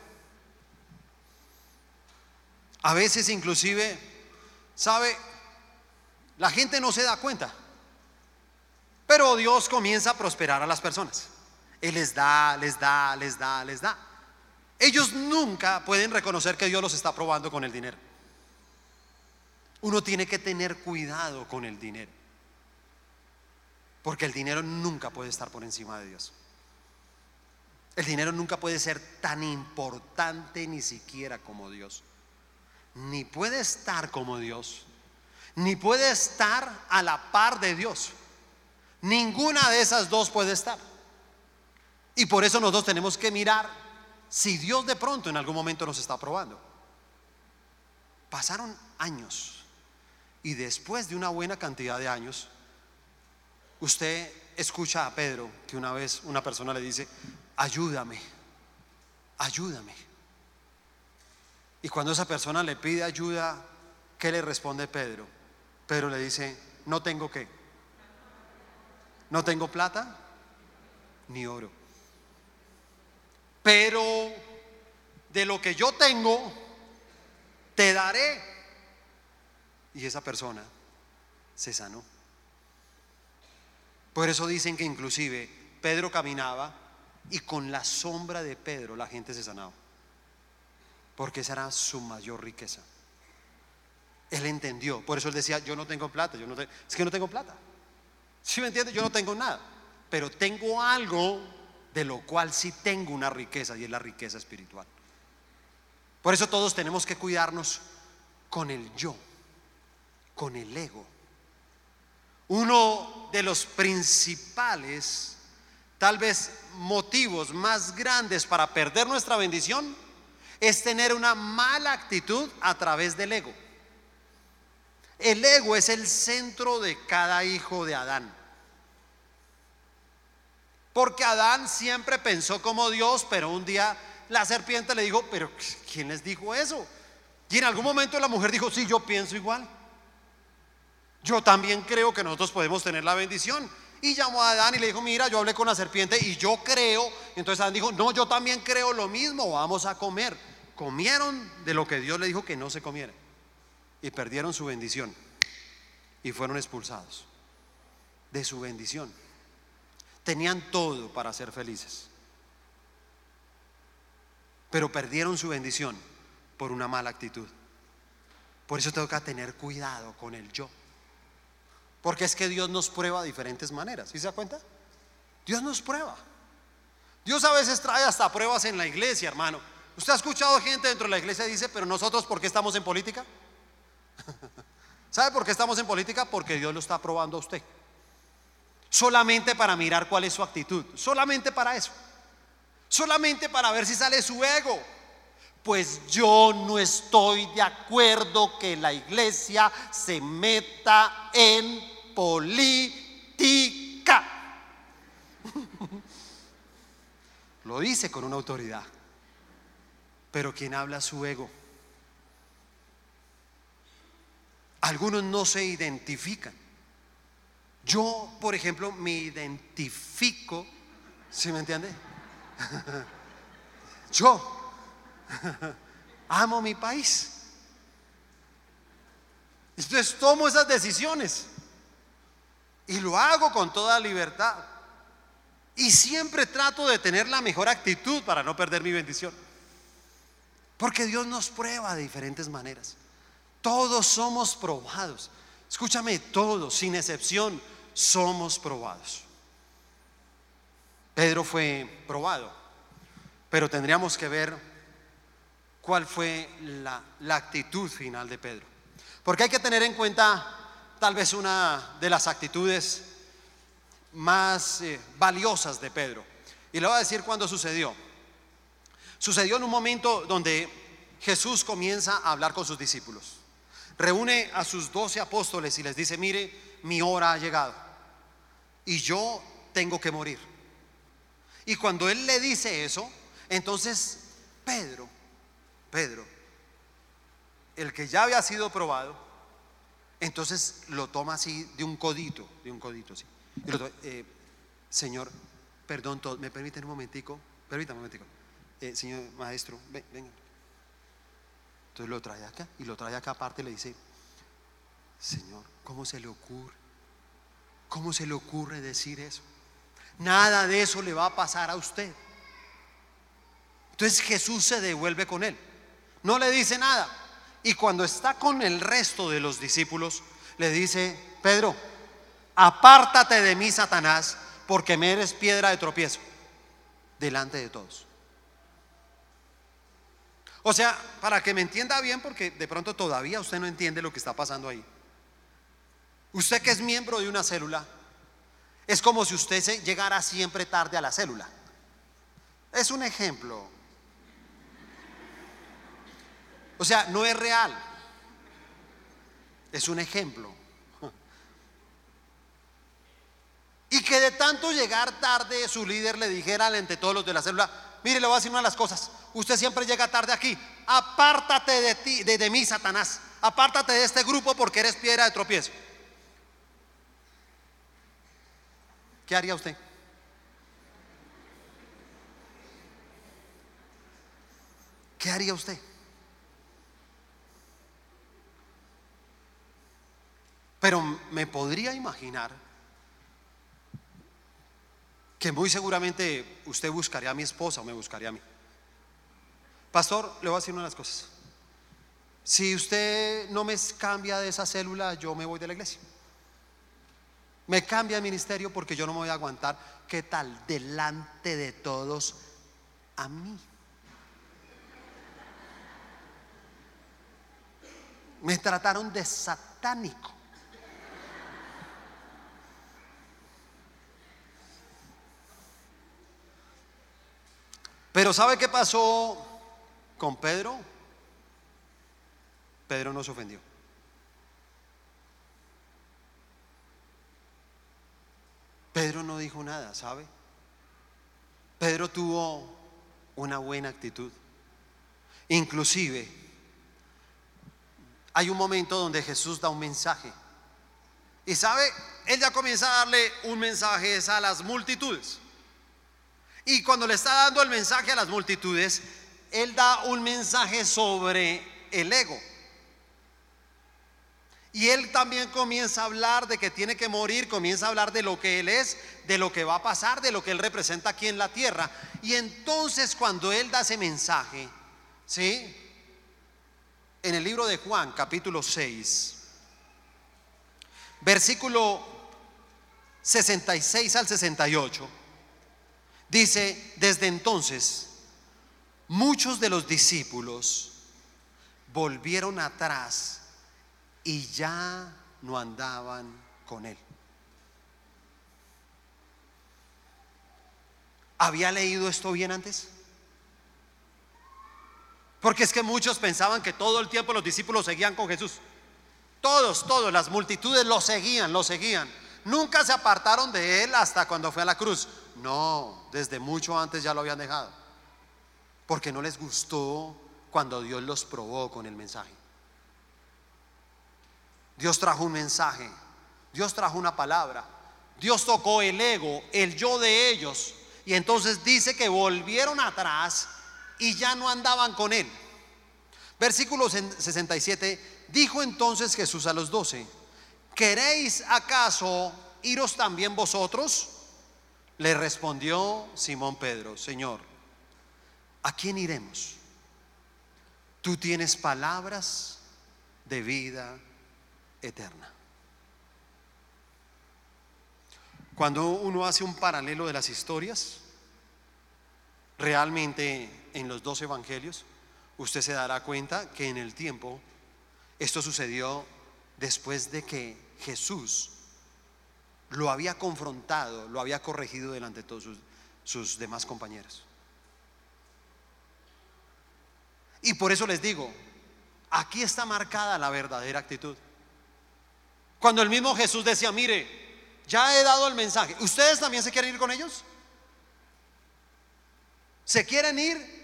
A veces inclusive, ¿sabe? La gente no se da cuenta. Pero Dios comienza a prosperar a las personas. Él les da, les da, les da, les da. Ellos nunca pueden reconocer que Dios los está probando con el dinero. Uno tiene que tener cuidado con el dinero. Porque el dinero nunca puede estar por encima de Dios. El dinero nunca puede ser tan importante ni siquiera como Dios. Ni puede estar como Dios. Ni puede estar a la par de Dios. Ninguna de esas dos puede estar. Y por eso nosotros tenemos que mirar si Dios de pronto en algún momento nos está probando. Pasaron años y después de una buena cantidad de años, usted escucha a Pedro que una vez una persona le dice, ayúdame, ayúdame. Y cuando esa persona le pide ayuda, ¿qué le responde Pedro? Pedro le dice, no tengo qué. No tengo plata ni oro. Pero de lo que yo tengo, te daré. Y esa persona se sanó. Por eso dicen que inclusive Pedro caminaba y con la sombra de Pedro la gente se sanaba. Porque esa era su mayor riqueza. Él entendió. Por eso él decía, yo no tengo plata, yo no es que no tengo plata. Si me entiendes? Yo no tengo nada. Pero tengo algo de lo cual sí tengo una riqueza y es la riqueza espiritual. Por eso todos tenemos que cuidarnos con el yo, con el ego. Uno de los principales tal vez motivos más grandes para perder nuestra bendición es tener una mala actitud a través del ego. El ego es el centro de cada hijo de Adán. Porque Adán siempre pensó como Dios, pero un día la serpiente le dijo, pero ¿quién les dijo eso? Y en algún momento la mujer dijo, sí, yo pienso igual. Yo también creo que nosotros podemos tener la bendición. Y llamó a Adán y le dijo, mira, yo hablé con la serpiente y yo creo. Entonces Adán dijo, no, yo también creo lo mismo, vamos a comer. Comieron de lo que Dios le dijo que no se comiera. Y perdieron su bendición. Y fueron expulsados de su bendición. Tenían todo para ser felices. Pero perdieron su bendición por una mala actitud. Por eso tengo que tener cuidado con el yo. Porque es que Dios nos prueba de diferentes maneras. ¿Sí se da cuenta? Dios nos prueba. Dios a veces trae hasta pruebas en la iglesia, hermano. ¿Usted ha escuchado gente dentro de la iglesia y dice, pero nosotros, ¿por qué estamos en política? [LAUGHS] ¿Sabe por qué estamos en política? Porque Dios lo está probando a usted. Solamente para mirar cuál es su actitud. Solamente para eso. Solamente para ver si sale su ego. Pues yo no estoy de acuerdo que la iglesia se meta en política. Lo dice con una autoridad. Pero quien habla su ego. Algunos no se identifican. Yo, por ejemplo, me identifico, ¿sí me entiende? [LAUGHS] Yo amo mi país. Entonces tomo esas decisiones. Y lo hago con toda libertad. Y siempre trato de tener la mejor actitud para no perder mi bendición. Porque Dios nos prueba de diferentes maneras. Todos somos probados. Escúchame, todos, sin excepción, somos probados. Pedro fue probado, pero tendríamos que ver cuál fue la, la actitud final de Pedro. Porque hay que tener en cuenta tal vez una de las actitudes más eh, valiosas de Pedro. Y le voy a decir cuándo sucedió. Sucedió en un momento donde Jesús comienza a hablar con sus discípulos. reúne a sus doce apóstoles y les dice, mire, mi hora ha llegado y yo tengo que morir. Y cuando él le dice eso, entonces Pedro, Pedro, el que ya había sido probado, entonces lo toma así de un codito, de un codito así. Eh, Señor, perdón, todo, ¿me permiten un momentico? Permítame un momentico. Eh, señor maestro, ven, venga. Entonces lo trae acá y lo trae acá aparte y le dice, Señor, ¿cómo se le ocurre? ¿Cómo se le ocurre decir eso? Nada de eso le va a pasar a usted. Entonces Jesús se devuelve con él. No le dice nada. Y cuando está con el resto de los discípulos, le dice, Pedro, apártate de mí, Satanás, porque me eres piedra de tropiezo delante de todos. O sea, para que me entienda bien, porque de pronto todavía usted no entiende lo que está pasando ahí. Usted que es miembro de una célula, es como si usted llegara siempre tarde a la célula. Es un ejemplo. O sea, no es real. Es un ejemplo. Y que de tanto llegar tarde su líder le dijera ante todos los de la célula, mire, le voy a decir una de las cosas, usted siempre llega tarde aquí, apártate de ti, de, de mí, Satanás, apártate de este grupo porque eres piedra de tropiezo. ¿Qué haría usted? ¿Qué haría usted? Pero me podría imaginar que muy seguramente usted buscaría a mi esposa o me buscaría a mí. Pastor, le voy a decir una de las cosas. Si usted no me cambia de esa célula, yo me voy de la iglesia. Me cambia el ministerio porque yo no me voy a aguantar. ¿Qué tal? Delante de todos a mí. Me trataron de satánico. Pero ¿sabe qué pasó con Pedro? Pedro no se ofendió. Pedro no dijo nada, ¿sabe? Pedro tuvo una buena actitud. Inclusive, hay un momento donde Jesús da un mensaje. Y sabe, él ya comienza a darle un mensaje a las multitudes. Y cuando le está dando el mensaje a las multitudes, él da un mensaje sobre el ego. Y él también comienza a hablar de que tiene que morir, comienza a hablar de lo que él es, de lo que va a pasar, de lo que él representa aquí en la tierra. Y entonces cuando él da ese mensaje, ¿sí? En el libro de Juan, capítulo 6, versículo 66 al 68, dice, desde entonces, muchos de los discípulos volvieron atrás y ya no andaban con él. ¿Había leído esto bien antes? Porque es que muchos pensaban que todo el tiempo los discípulos seguían con Jesús. Todos, todos, las multitudes lo seguían, lo seguían. Nunca se apartaron de él hasta cuando fue a la cruz. No, desde mucho antes ya lo habían dejado. Porque no les gustó cuando Dios los probó con el mensaje. Dios trajo un mensaje, Dios trajo una palabra, Dios tocó el ego, el yo de ellos, y entonces dice que volvieron atrás y ya no andaban con él. Versículo 67, dijo entonces Jesús a los doce, ¿queréis acaso iros también vosotros? Le respondió Simón Pedro, Señor, ¿a quién iremos? Tú tienes palabras de vida eterna. Cuando uno hace un paralelo de las historias, realmente en los dos evangelios, usted se dará cuenta que en el tiempo esto sucedió después de que Jesús lo había confrontado, lo había corregido delante de todos sus, sus demás compañeros. Y por eso les digo, Aquí está marcada la verdadera actitud. Cuando el mismo Jesús decía, mire, ya he dado el mensaje, ¿ustedes también se quieren ir con ellos? ¿Se quieren ir?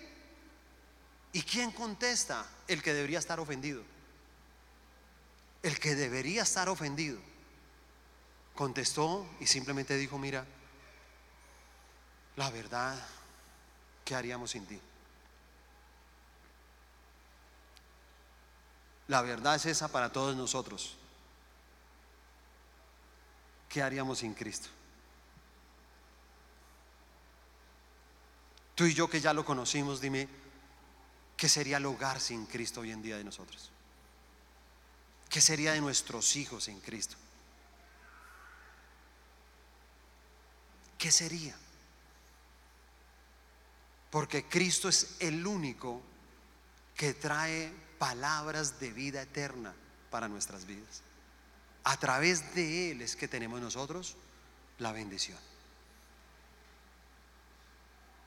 ¿Y quién contesta? El que debería estar ofendido. El que debería estar ofendido. Contestó y simplemente dijo, mira, la verdad, ¿qué haríamos sin ti? La verdad es esa para todos nosotros. ¿Qué haríamos sin Cristo? Tú y yo que ya lo conocimos, dime, ¿qué sería el hogar sin Cristo hoy en día de nosotros? ¿Qué sería de nuestros hijos sin Cristo? ¿Qué sería? Porque Cristo es el único que trae palabras de vida eterna para nuestras vidas. A través de Él es que tenemos nosotros la bendición.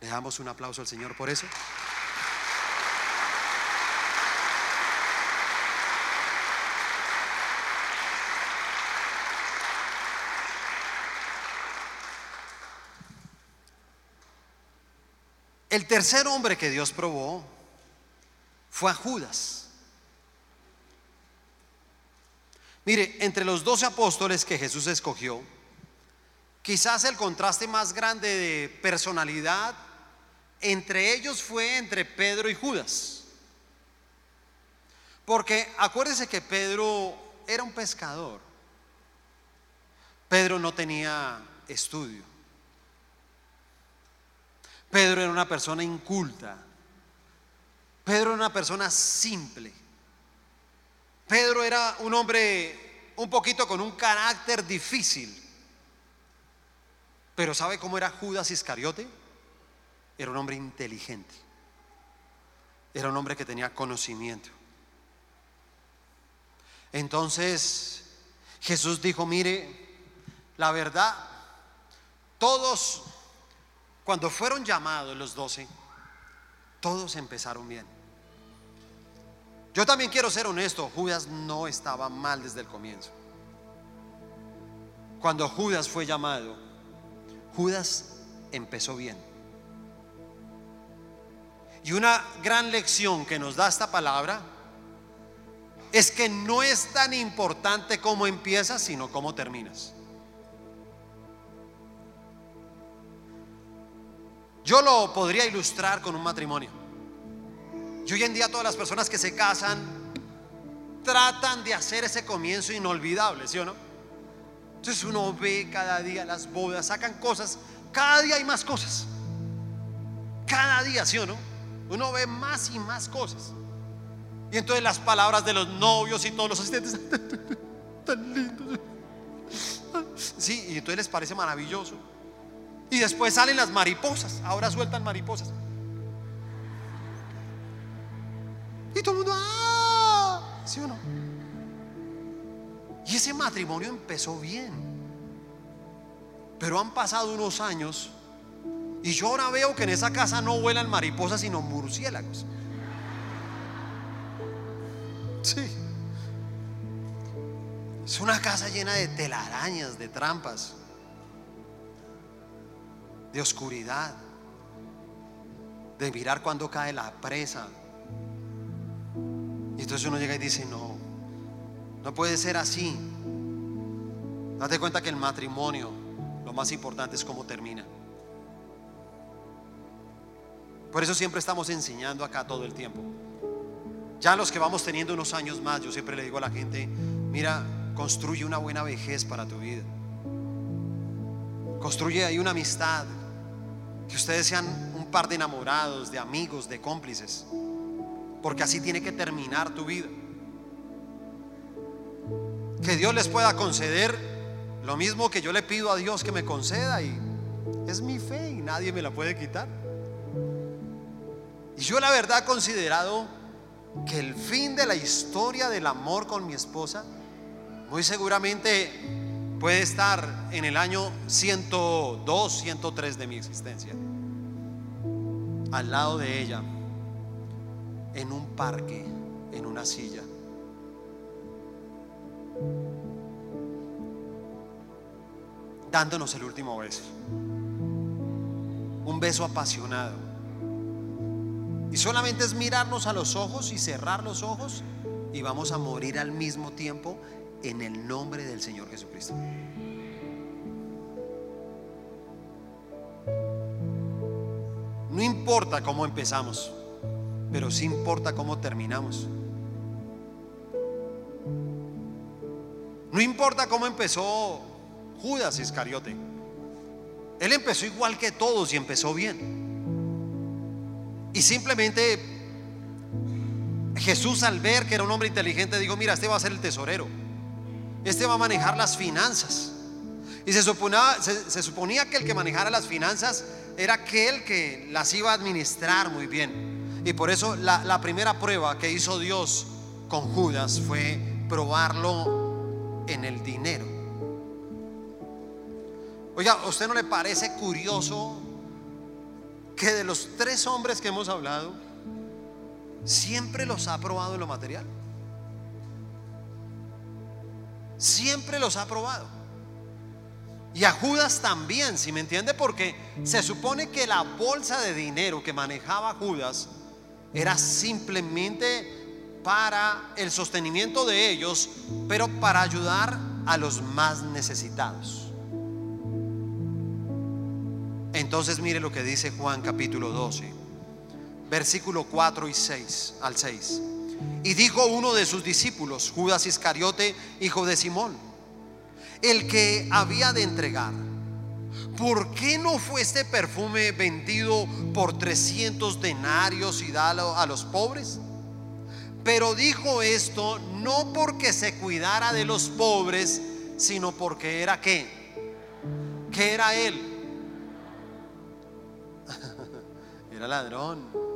Le damos un aplauso al Señor por eso. El tercer hombre que Dios probó fue a Judas. Mire, entre los doce apóstoles que Jesús escogió, quizás el contraste más grande de personalidad entre ellos fue entre Pedro y Judas. Porque acuérdese que Pedro era un pescador. Pedro no tenía estudio. Pedro era una persona inculta. Pedro era una persona simple. Pedro era un hombre un poquito con un carácter difícil. Pero ¿sabe cómo era Judas Iscariote? Era un hombre inteligente. Era un hombre que tenía conocimiento. Entonces Jesús dijo, mire, la verdad, todos, cuando fueron llamados los doce, todos empezaron bien. Yo también quiero ser honesto, Judas no estaba mal desde el comienzo. Cuando Judas fue llamado, Judas empezó bien. Y una gran lección que nos da esta palabra es que no es tan importante cómo empiezas, sino cómo terminas. Yo lo podría ilustrar con un matrimonio. Y hoy en día todas las personas que se casan tratan de hacer ese comienzo inolvidable, ¿sí o no? Entonces uno ve cada día las bodas, sacan cosas, cada día hay más cosas. Cada día, ¿sí o no? Uno ve más y más cosas. Y entonces las palabras de los novios y todos los asistentes, [LAUGHS] tan lindos. Sí, y entonces les parece maravilloso. Y después salen las mariposas, ahora sueltan mariposas. Y todo el mundo, ¡ah! ¿Sí o no? Y ese matrimonio empezó bien. Pero han pasado unos años y yo ahora veo que en esa casa no vuelan mariposas sino murciélagos. Sí. Es una casa llena de telarañas, de trampas, de oscuridad, de mirar cuando cae la presa, y entonces uno llega y dice, no, no puede ser así. Date cuenta que el matrimonio, lo más importante es cómo termina. Por eso siempre estamos enseñando acá todo el tiempo. Ya los que vamos teniendo unos años más, yo siempre le digo a la gente, mira, construye una buena vejez para tu vida. Construye ahí una amistad, que ustedes sean un par de enamorados, de amigos, de cómplices porque así tiene que terminar tu vida. Que Dios les pueda conceder lo mismo que yo le pido a Dios que me conceda y es mi fe y nadie me la puede quitar. Y yo la verdad he considerado que el fin de la historia del amor con mi esposa muy seguramente puede estar en el año 102, 103 de mi existencia. Al lado de ella en un parque, en un una silla. Dándonos el último beso. Un beso apasionado. Y solamente es mirarnos a los ojos y cerrar los ojos y vamos a morir al mismo tiempo en el nombre del Señor Jesucristo. No importa cómo empezamos, pero sí importa cómo terminamos. No importa cómo empezó Judas Iscariote. Él empezó igual que todos y empezó bien. Y simplemente Jesús al ver que era un hombre inteligente dijo, mira, este va a ser el tesorero. Este va a manejar las finanzas. Y se suponía, que el que manejara las finanzas era aquel que las iba a administrar muy bien. Y por eso la, la primera prueba que hizo Dios con Judas fue probarlo en el dinero. Oiga, ¿a usted no le parece curioso que de los tres hombres que hemos hablado, siempre los ha probado en lo material? Siempre los ha probado. Y a Judas también, si me entiende, porque se supone que la bolsa de dinero que manejaba Judas era simplemente para el sostenimiento de ellos, pero para ayudar a los más necesitados. Entonces mire lo que dice Juan capítulo 12, versículo 4 y 6 al 6. Y dijo uno de sus discípulos, Judas Iscariote, hijo de Simón, el que había de entregar. ¿Por qué no fue este perfume vendido por 300 denarios y dado a los pobres? Pero dijo esto no porque se cuidara de los pobres, sino porque era qué? Que era él. [LAUGHS] era ladrón.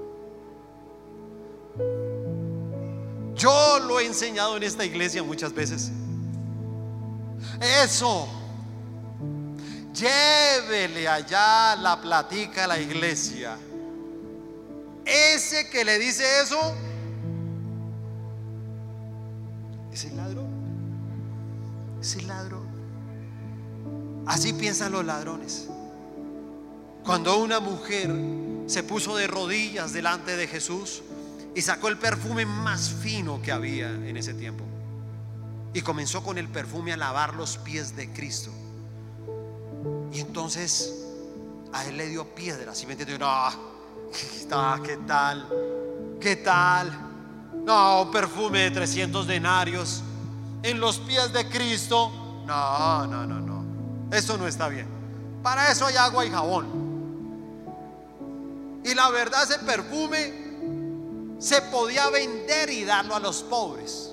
Yo lo he enseñado en esta iglesia muchas veces. Eso. Llévele allá la platica a la iglesia. Ese que le dice eso es el ladrón. Es el ladrón. Así piensan los ladrones. Cuando una mujer se puso de rodillas delante de Jesús y sacó el perfume más fino que había en ese tiempo y comenzó con el perfume a lavar los pies de Cristo. Y entonces a él le dio piedras. Y me entendió, no, [LAUGHS] ¿qué tal? ¿Qué tal? No, perfume de 300 denarios en los pies de Cristo. No, no, no, no. Eso no está bien. Para eso hay agua y jabón. Y la verdad, ese perfume se podía vender y darlo a los pobres.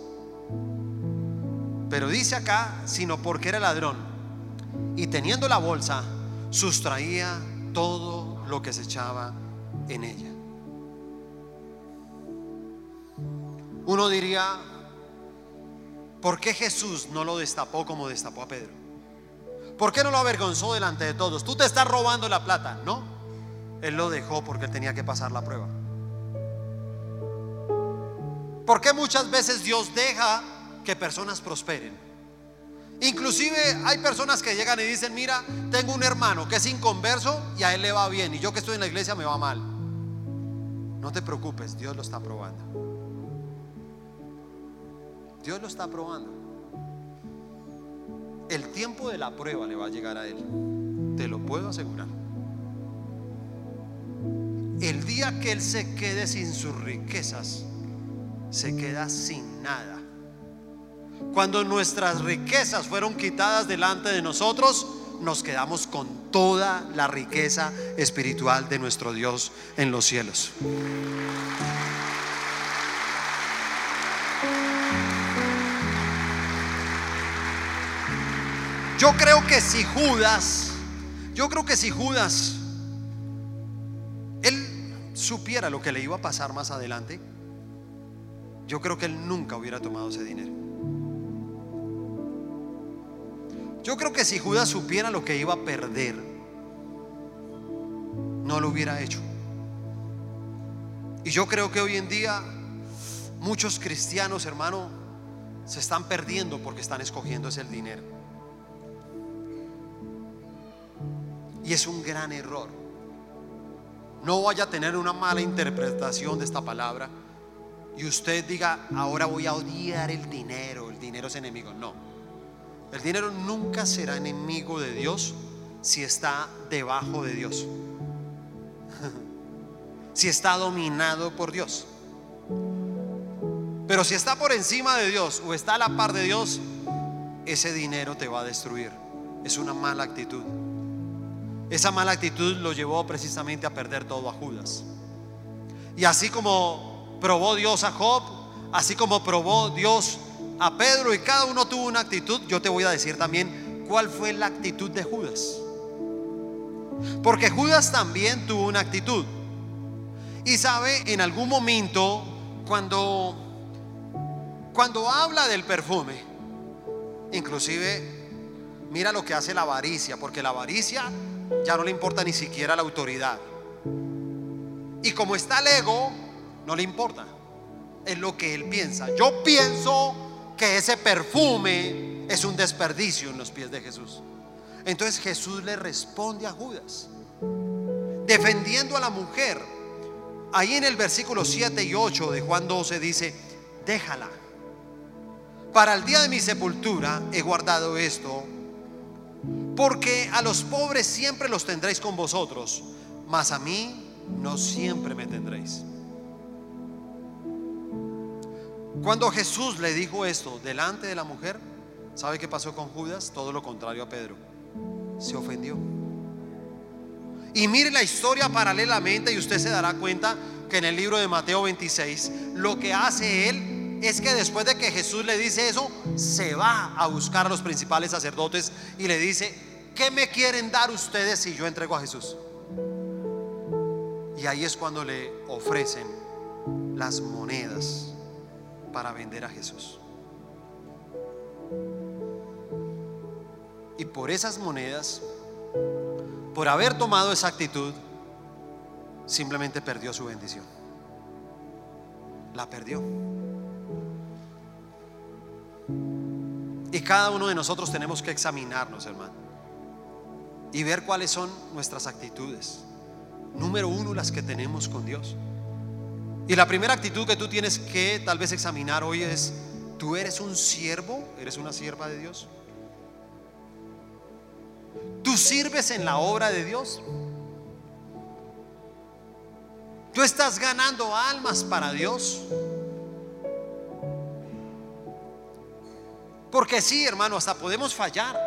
Pero dice acá, sino porque era ladrón. Y teniendo la bolsa, sustraía todo lo que se echaba en ella. Uno diría, ¿por qué Jesús no lo destapó como destapó a Pedro? ¿Por qué no lo avergonzó delante de todos? Tú te estás robando la plata, ¿no? Él lo dejó porque tenía que pasar la prueba. ¿Por qué muchas veces Dios deja que personas prosperen. Inclusive hay personas que llegan y dicen, mira, tengo un hermano que es inconverso y a él le va bien y yo que estoy en la iglesia me va mal. No te preocupes, Dios lo está probando. Dios lo está probando. El tiempo de la prueba le va a llegar a él. Te lo puedo asegurar. El día que él se quede sin sus riquezas, se queda sin nada. Cuando nuestras riquezas fueron quitadas delante de nosotros, nos quedamos con toda la riqueza espiritual de nuestro Dios en los cielos. Yo creo que si Judas, yo creo que si Judas, él supiera lo que le iba a pasar más adelante, yo creo que él nunca hubiera tomado ese dinero. Yo creo que si Judas supiera lo que iba a perder, no lo hubiera hecho. Y yo creo que hoy en día Muchos cristianos, hermano, se están perdiendo porque están escogiendo ese dinero. Y es un gran error. No vaya a tener una mala interpretación de esta palabra y usted diga, ahora voy a odiar el dinero, el dinero es enemigo. No, el dinero nunca será enemigo de Dios si está debajo de Dios, [LAUGHS] si está dominado por Dios. Pero si está por encima de Dios o está a la par de Dios, ese dinero te va a destruir. Es una mala actitud. Esa mala actitud lo llevó precisamente a perder todo a Judas. Y así como probó Dios a Job, así como probó Dios a Pedro y cada uno tuvo una actitud, yo te voy a decir también cuál fue la actitud de Judas. Porque Judas también tuvo una actitud. Y sabe, en algún momento, cuando, cuando habla del perfume, inclusive, mira lo que hace la avaricia, porque la avaricia ya no le importa ni siquiera la autoridad. Y como está el ego, no le importa. Es lo que él piensa. Yo pienso que ese perfume es un desperdicio en los pies de Jesús. Entonces Jesús le responde a Judas, defendiendo a la mujer. Ahí en el versículo 7 y 8 de Juan 12 dice, déjala. Para el día de mi sepultura he guardado esto porque a los pobres siempre los tendréis con vosotros, mas a mí no siempre me tendréis. Cuando Jesús le dijo esto delante de la mujer, ¿sabe qué pasó con Judas? Todo lo contrario a Pedro. Se ofendió. Y mire la historia paralelamente y usted se dará cuenta que en el libro de Mateo 26 lo que hace él es que después de que Jesús le dice eso, se va a buscar a los principales sacerdotes y le dice, ¿qué me quieren dar ustedes si yo entrego a Jesús? Y ahí es cuando le ofrecen las monedas para vender a Jesús. Y por esas monedas, por haber tomado esa actitud, simplemente perdió su bendición. La perdió. Y cada uno de nosotros tenemos que examinarnos, hermano, y ver cuáles son nuestras actitudes. Número uno, las que tenemos con Dios. Y la primera actitud que tú tienes que tal vez examinar hoy es, ¿tú eres un siervo? ¿Eres una sierva de Dios? ¿Tú sirves en la obra de Dios? ¿Tú estás ganando almas para Dios? Porque sí, hermano, hasta podemos fallar.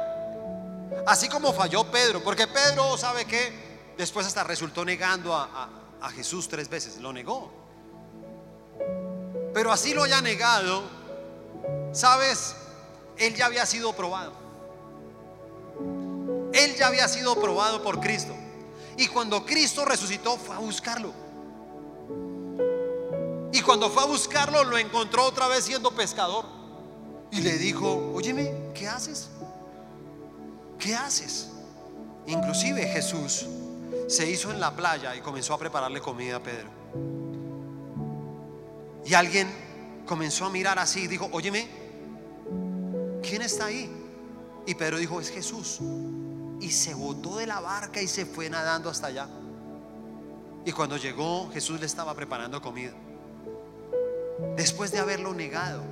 Así como falló Pedro. Porque Pedro, ¿sabe que Después hasta resultó negando a, Jesús tres veces. Lo negó. Pero así lo haya negado, ¿sabes? Él ya había sido probado. Él ya había sido probado por Cristo. Y cuando Cristo resucitó fue a buscarlo. Y cuando fue a buscarlo lo encontró otra vez siendo pescador. Y le dijo, óyeme, ¿qué haces? ¿Qué haces? Inclusive Jesús se hizo en la playa y comenzó a prepararle comida a Pedro. Y alguien comenzó a mirar así y dijo, óyeme, ¿quién está ahí? Y Pedro dijo, es Jesús. Y se botó de la barca y se fue nadando hasta allá. Y cuando llegó, Jesús le estaba preparando comida. Después de haberlo negado,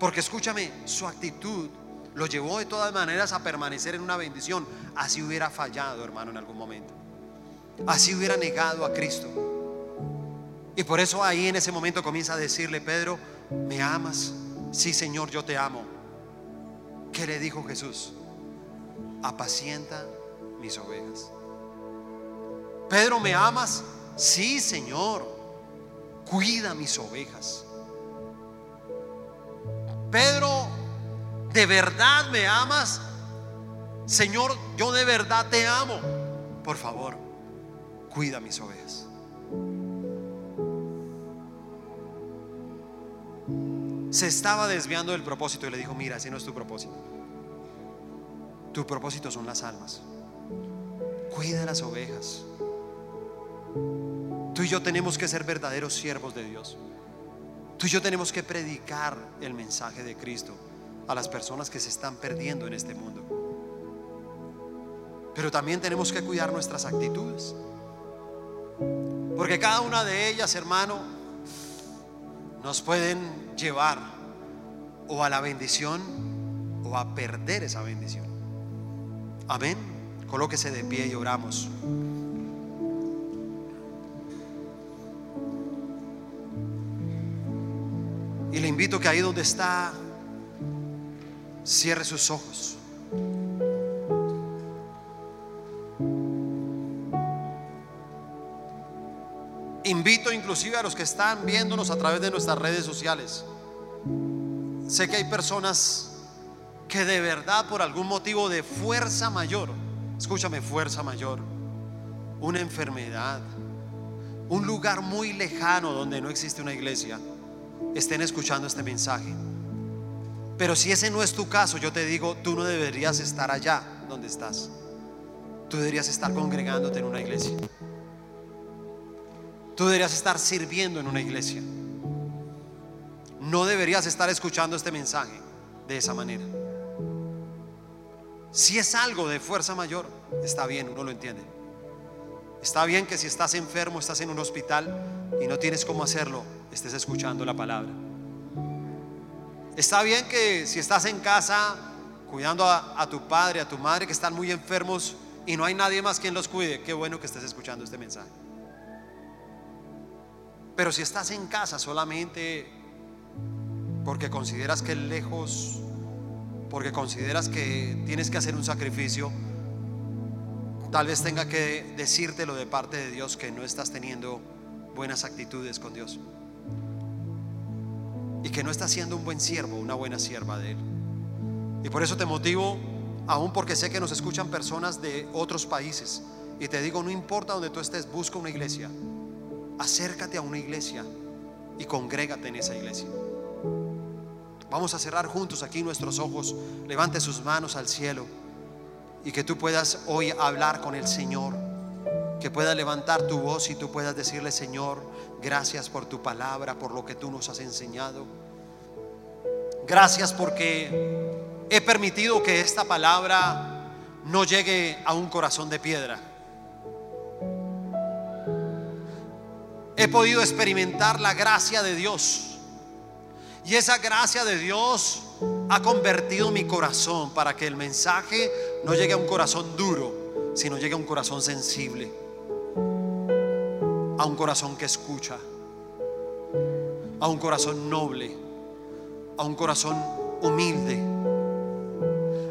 porque escúchame, su actitud lo llevó de todas maneras a permanecer en una bendición. Así hubiera fallado, hermano, en algún momento. Así hubiera negado a Cristo. Y por eso ahí en ese momento comienza a decirle, Pedro, ¿me amas? Sí, Señor, yo te amo. ¿Qué le dijo Jesús? Apacienta mis ovejas. Pedro, ¿me amas? Sí, Señor. Cuida mis ovejas. Pedro, ¿de verdad me amas? Señor, yo de verdad te amo. Por favor, cuida mis ovejas. Se estaba desviando del propósito y le dijo, mira, ese no es tu propósito. Tu propósito son las almas. Cuida las ovejas. Tú y yo tenemos que ser verdaderos siervos de Dios. Tú y yo tenemos que predicar el mensaje de Cristo a las personas que se están perdiendo en este mundo. Pero también tenemos que cuidar nuestras actitudes. Porque cada una de ellas, hermano, nos pueden llevar o a la bendición o a perder esa bendición. Amén. Colóquese de pie y oramos. Y le invito que ahí donde está, cierre sus ojos. Invito inclusive a los que están viéndonos a través de nuestras redes sociales. Sé que hay personas que de verdad por algún motivo de fuerza mayor, escúchame, fuerza mayor, una enfermedad, un lugar muy lejano donde no existe una iglesia, estén escuchando este mensaje. Pero si ese no es tu caso, yo te digo, tú no deberías estar allá donde estás. Tú deberías estar congregándote en una iglesia. Tú deberías estar sirviendo en una iglesia. No deberías estar escuchando este mensaje de esa manera. Si es algo de fuerza mayor, está bien, uno lo entiende. Está bien que si estás enfermo, estás en un hospital y no tienes cómo hacerlo, estés escuchando la palabra. Está bien que si estás en casa cuidando a, tu padre, a tu madre que están muy enfermos y no hay nadie más quien los cuide, qué bueno que estés escuchando este mensaje. Pero si estás en casa solamente porque consideras que es lejos, porque consideras que tienes que hacer un sacrificio, tal vez tenga que decírtelo de parte de Dios que no estás teniendo buenas actitudes con Dios y que no estás siendo un buen siervo, una buena sierva de Él. Y por eso te motivo, aún porque sé que nos escuchan personas de otros países, y te digo, no importa donde tú estés, busca una iglesia, acércate a una iglesia y congrégate en esa iglesia. Vamos a cerrar juntos aquí nuestros ojos, levante sus manos al cielo y que tú puedas hoy hablar con el Señor, que puedas levantar tu voz y tú puedas decirle, Señor, Gracias por tu palabra, por lo que tú nos has enseñado. Gracias porque he permitido que esta palabra no llegue a un corazón de piedra. He podido experimentar la gracia de Dios. Y esa gracia de Dios ha convertido mi corazón para que el mensaje no llegue a un corazón duro, sino llegue a un corazón sensible a un corazón que escucha, a un corazón noble, a un corazón humilde,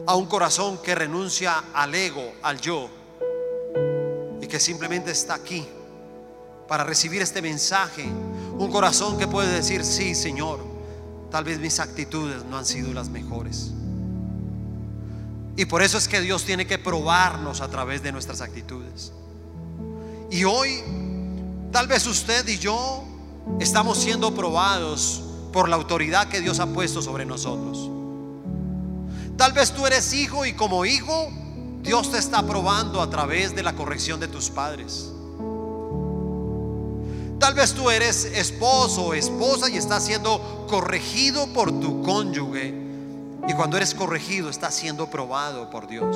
a un corazón que renuncia al ego, al yo, y que simplemente está aquí para recibir este mensaje. Un corazón que puede decir, sí, Señor, tal vez mis actitudes no han sido las mejores. Y por eso es que Dios tiene que probarnos a través de nuestras actitudes. Y hoy Tal vez usted y yo estamos siendo probados por la autoridad que Dios ha puesto sobre nosotros. Tal vez tú eres hijo y como hijo Dios te está probando a través de la corrección de tus padres. Tal vez tú eres esposo o esposa y estás siendo corregido por tu cónyuge. Y cuando eres corregido estás siendo probado por Dios.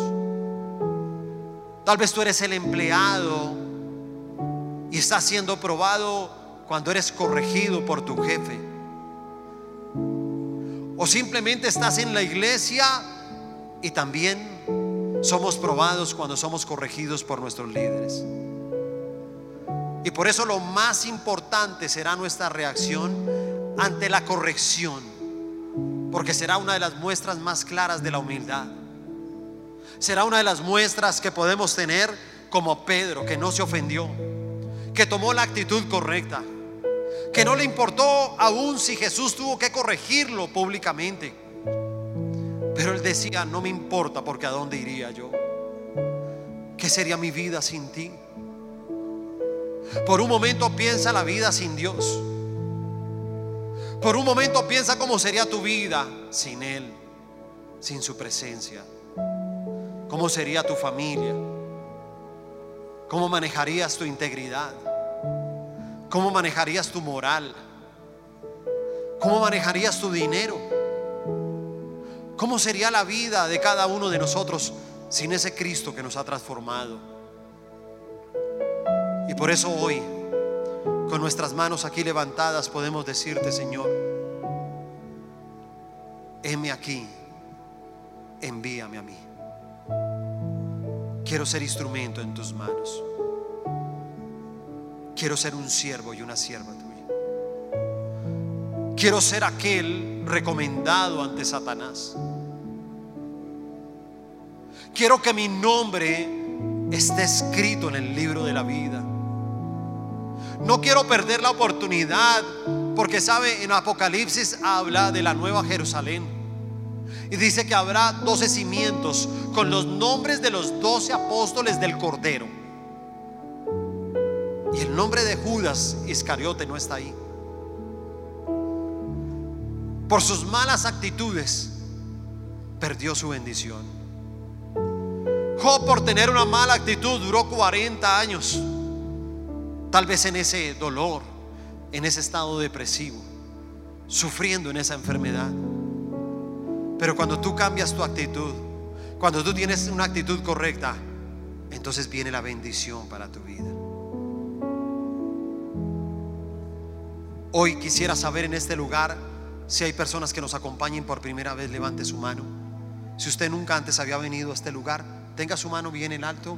Tal vez tú eres el empleado y estás siendo probado cuando eres corregido por tu jefe. O simplemente estás en la iglesia y también somos probados cuando somos corregidos por nuestros líderes. Y por eso lo más importante será nuestra reacción ante la corrección, porque será una de las muestras más claras de la humildad. Será una de las muestras que podemos tener como Pedro, que no se ofendió que tomó la actitud correcta, que no le importó aún si Jesús tuvo que corregirlo públicamente. Pero él decía, no me importa porque a dónde iría yo. ¿Qué sería mi vida sin ti? Por un momento piensa la vida sin Dios. Por un momento piensa cómo sería tu vida sin Él, sin su presencia. ¿Cómo sería tu familia? ¿Cómo manejarías tu integridad? ¿Cómo manejarías tu moral? ¿Cómo manejarías tu dinero? ¿Cómo sería la vida de cada uno de nosotros sin ese Cristo que nos ha transformado? Y por eso hoy, con nuestras manos aquí levantadas, podemos decirte, Señor, heme aquí, envíame a mí. Quiero ser instrumento en tus manos. Quiero ser un siervo y una sierva tuya. Quiero ser aquel recomendado ante Satanás. Quiero que mi nombre esté escrito en el libro de la vida. No quiero perder la oportunidad porque sabe, en Apocalipsis habla de la nueva Jerusalén. Y dice que habrá doce cimientos con los nombres de los doce apóstoles del Cordero. Y el nombre de Judas Iscariote no está ahí. Por sus malas actitudes perdió su bendición. Job por tener una mala actitud duró 40 años. Tal vez en ese dolor, en ese estado depresivo, sufriendo en esa enfermedad. Pero cuando tú cambias tu actitud, cuando tú tienes una actitud correcta, entonces viene la bendición para tu vida. Hoy quisiera saber en este lugar si hay personas que nos acompañen por primera vez, levante su mano. Si usted nunca antes había venido a este lugar, tenga su mano bien en alto.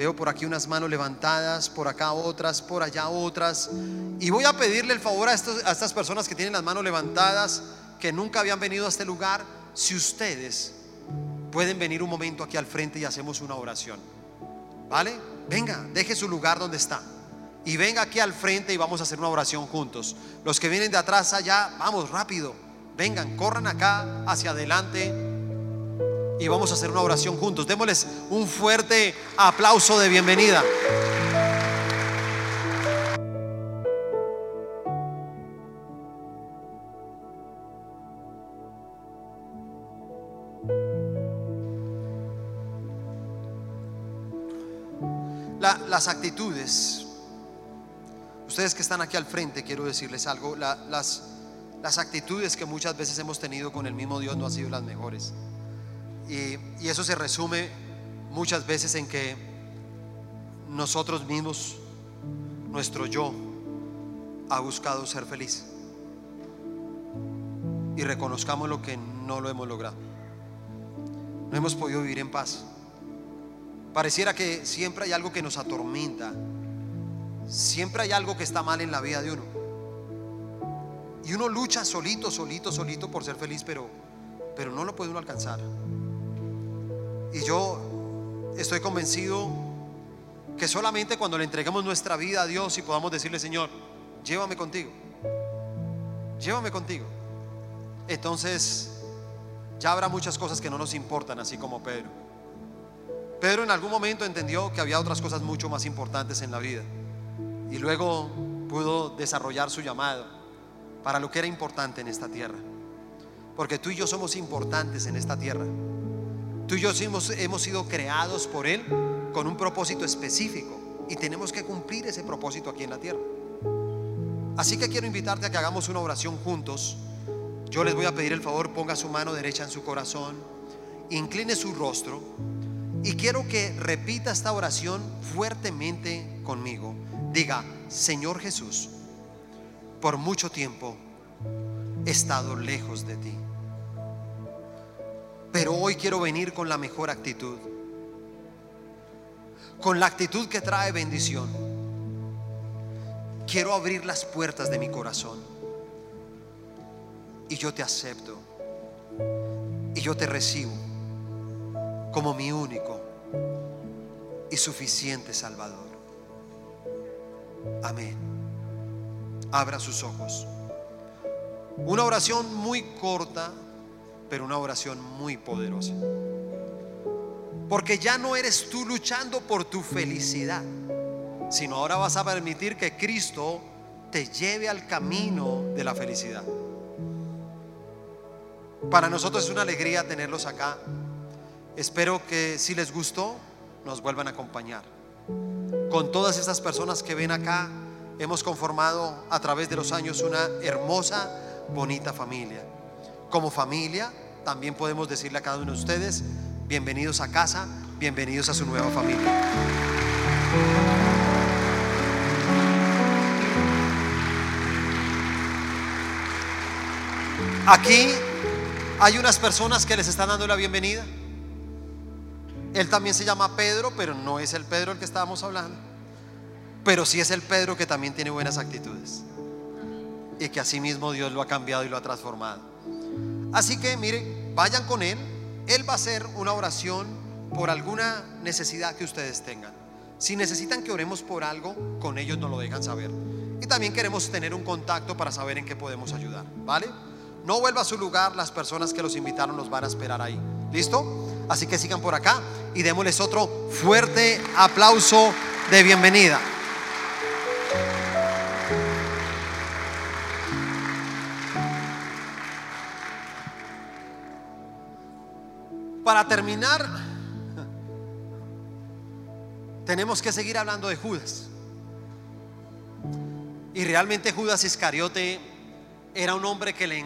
Veo por aquí unas manos levantadas, por acá otras, por allá otras. Y voy a pedirle el favor a, a estas personas que tienen las manos levantadas, que nunca habían venido a este lugar, si ustedes pueden venir un momento aquí al frente y hacemos una oración. ¿Vale? Venga, deje su lugar donde está. Y venga aquí al frente y vamos a hacer una oración juntos. Los que vienen de atrás allá, vamos rápido. Vengan, corran acá hacia adelante y vamos a hacer una oración juntos. Démosles un fuerte aplauso de bienvenida. las actitudes. Ustedes que están aquí al frente, quiero decirles algo. las, las actitudes que muchas veces hemos tenido con el mismo Dios no han sido las mejores. Y, eso se resume muchas veces en que nosotros mismos, nuestro yo, ha buscado ser feliz. Y reconozcamos lo que no lo hemos logrado. No hemos podido vivir en paz. Pareciera que siempre hay algo que nos atormenta. Siempre hay algo que está mal en la vida de uno. Y uno lucha solito, solito, solito por ser feliz, pero, pero no lo puede uno alcanzar. Y yo estoy convencido que solamente cuando le entreguemos nuestra vida a Dios y podamos decirle, Señor, llévame contigo, llévame contigo, entonces ya habrá muchas cosas que no nos importan, así como Pedro. Pedro en algún momento entendió que había otras cosas mucho más importantes en la vida y luego pudo desarrollar su llamado para lo que era importante en esta tierra. Porque tú y yo somos importantes en esta tierra. Tú y yo hemos, hemos sido creados por Él con un propósito específico y tenemos que cumplir ese propósito aquí en la tierra. Así que quiero invitarte a que hagamos una oración juntos. Yo les voy a pedir el favor, ponga su mano derecha en su corazón, incline su rostro y quiero que repita esta oración fuertemente conmigo. Diga, Señor Jesús, por mucho tiempo he estado lejos de ti. Pero hoy quiero venir con la mejor actitud. Con la actitud que trae bendición. Quiero abrir las puertas de mi corazón. Y yo te acepto. Y yo te recibo como mi único y suficiente Salvador. Amén. Abra sus ojos. Una oración muy corta, pero una oración muy poderosa. Porque ya no eres tú luchando por tu felicidad, sino ahora vas a permitir que Cristo te lleve al camino de la felicidad. Para nosotros es una alegría tenerlos acá. Espero que si les gustó, nos vuelvan a acompañar. Con todas estas personas que ven acá, hemos conformado a través de los años una hermosa bonita familia. Como familia, también podemos decirle a cada uno de ustedes, bienvenidos a casa, bienvenidos a su nueva familia. Aquí hay unas personas que les están dando la bienvenida. Él también se llama Pedro, pero no es el Pedro el que estábamos hablando. Pero sí es el Pedro que también tiene buenas actitudes. Y que así mismo Dios lo ha cambiado y lo ha transformado. Así que mire, vayan con Él. Él va a hacer una oración por alguna necesidad que ustedes tengan. Si necesitan que oremos por algo, con ellos nos lo dejan saber. Y también queremos tener un contacto para saber en qué podemos ayudar. ¿Vale? No vuelva a su lugar, las personas que los invitaron los van a esperar ahí. ¿Listo? Así que sigan por acá y démosles otro fuerte aplauso de bienvenida. Para terminar, tenemos que seguir hablando de Judas. Y realmente Judas Iscariote era un hombre que le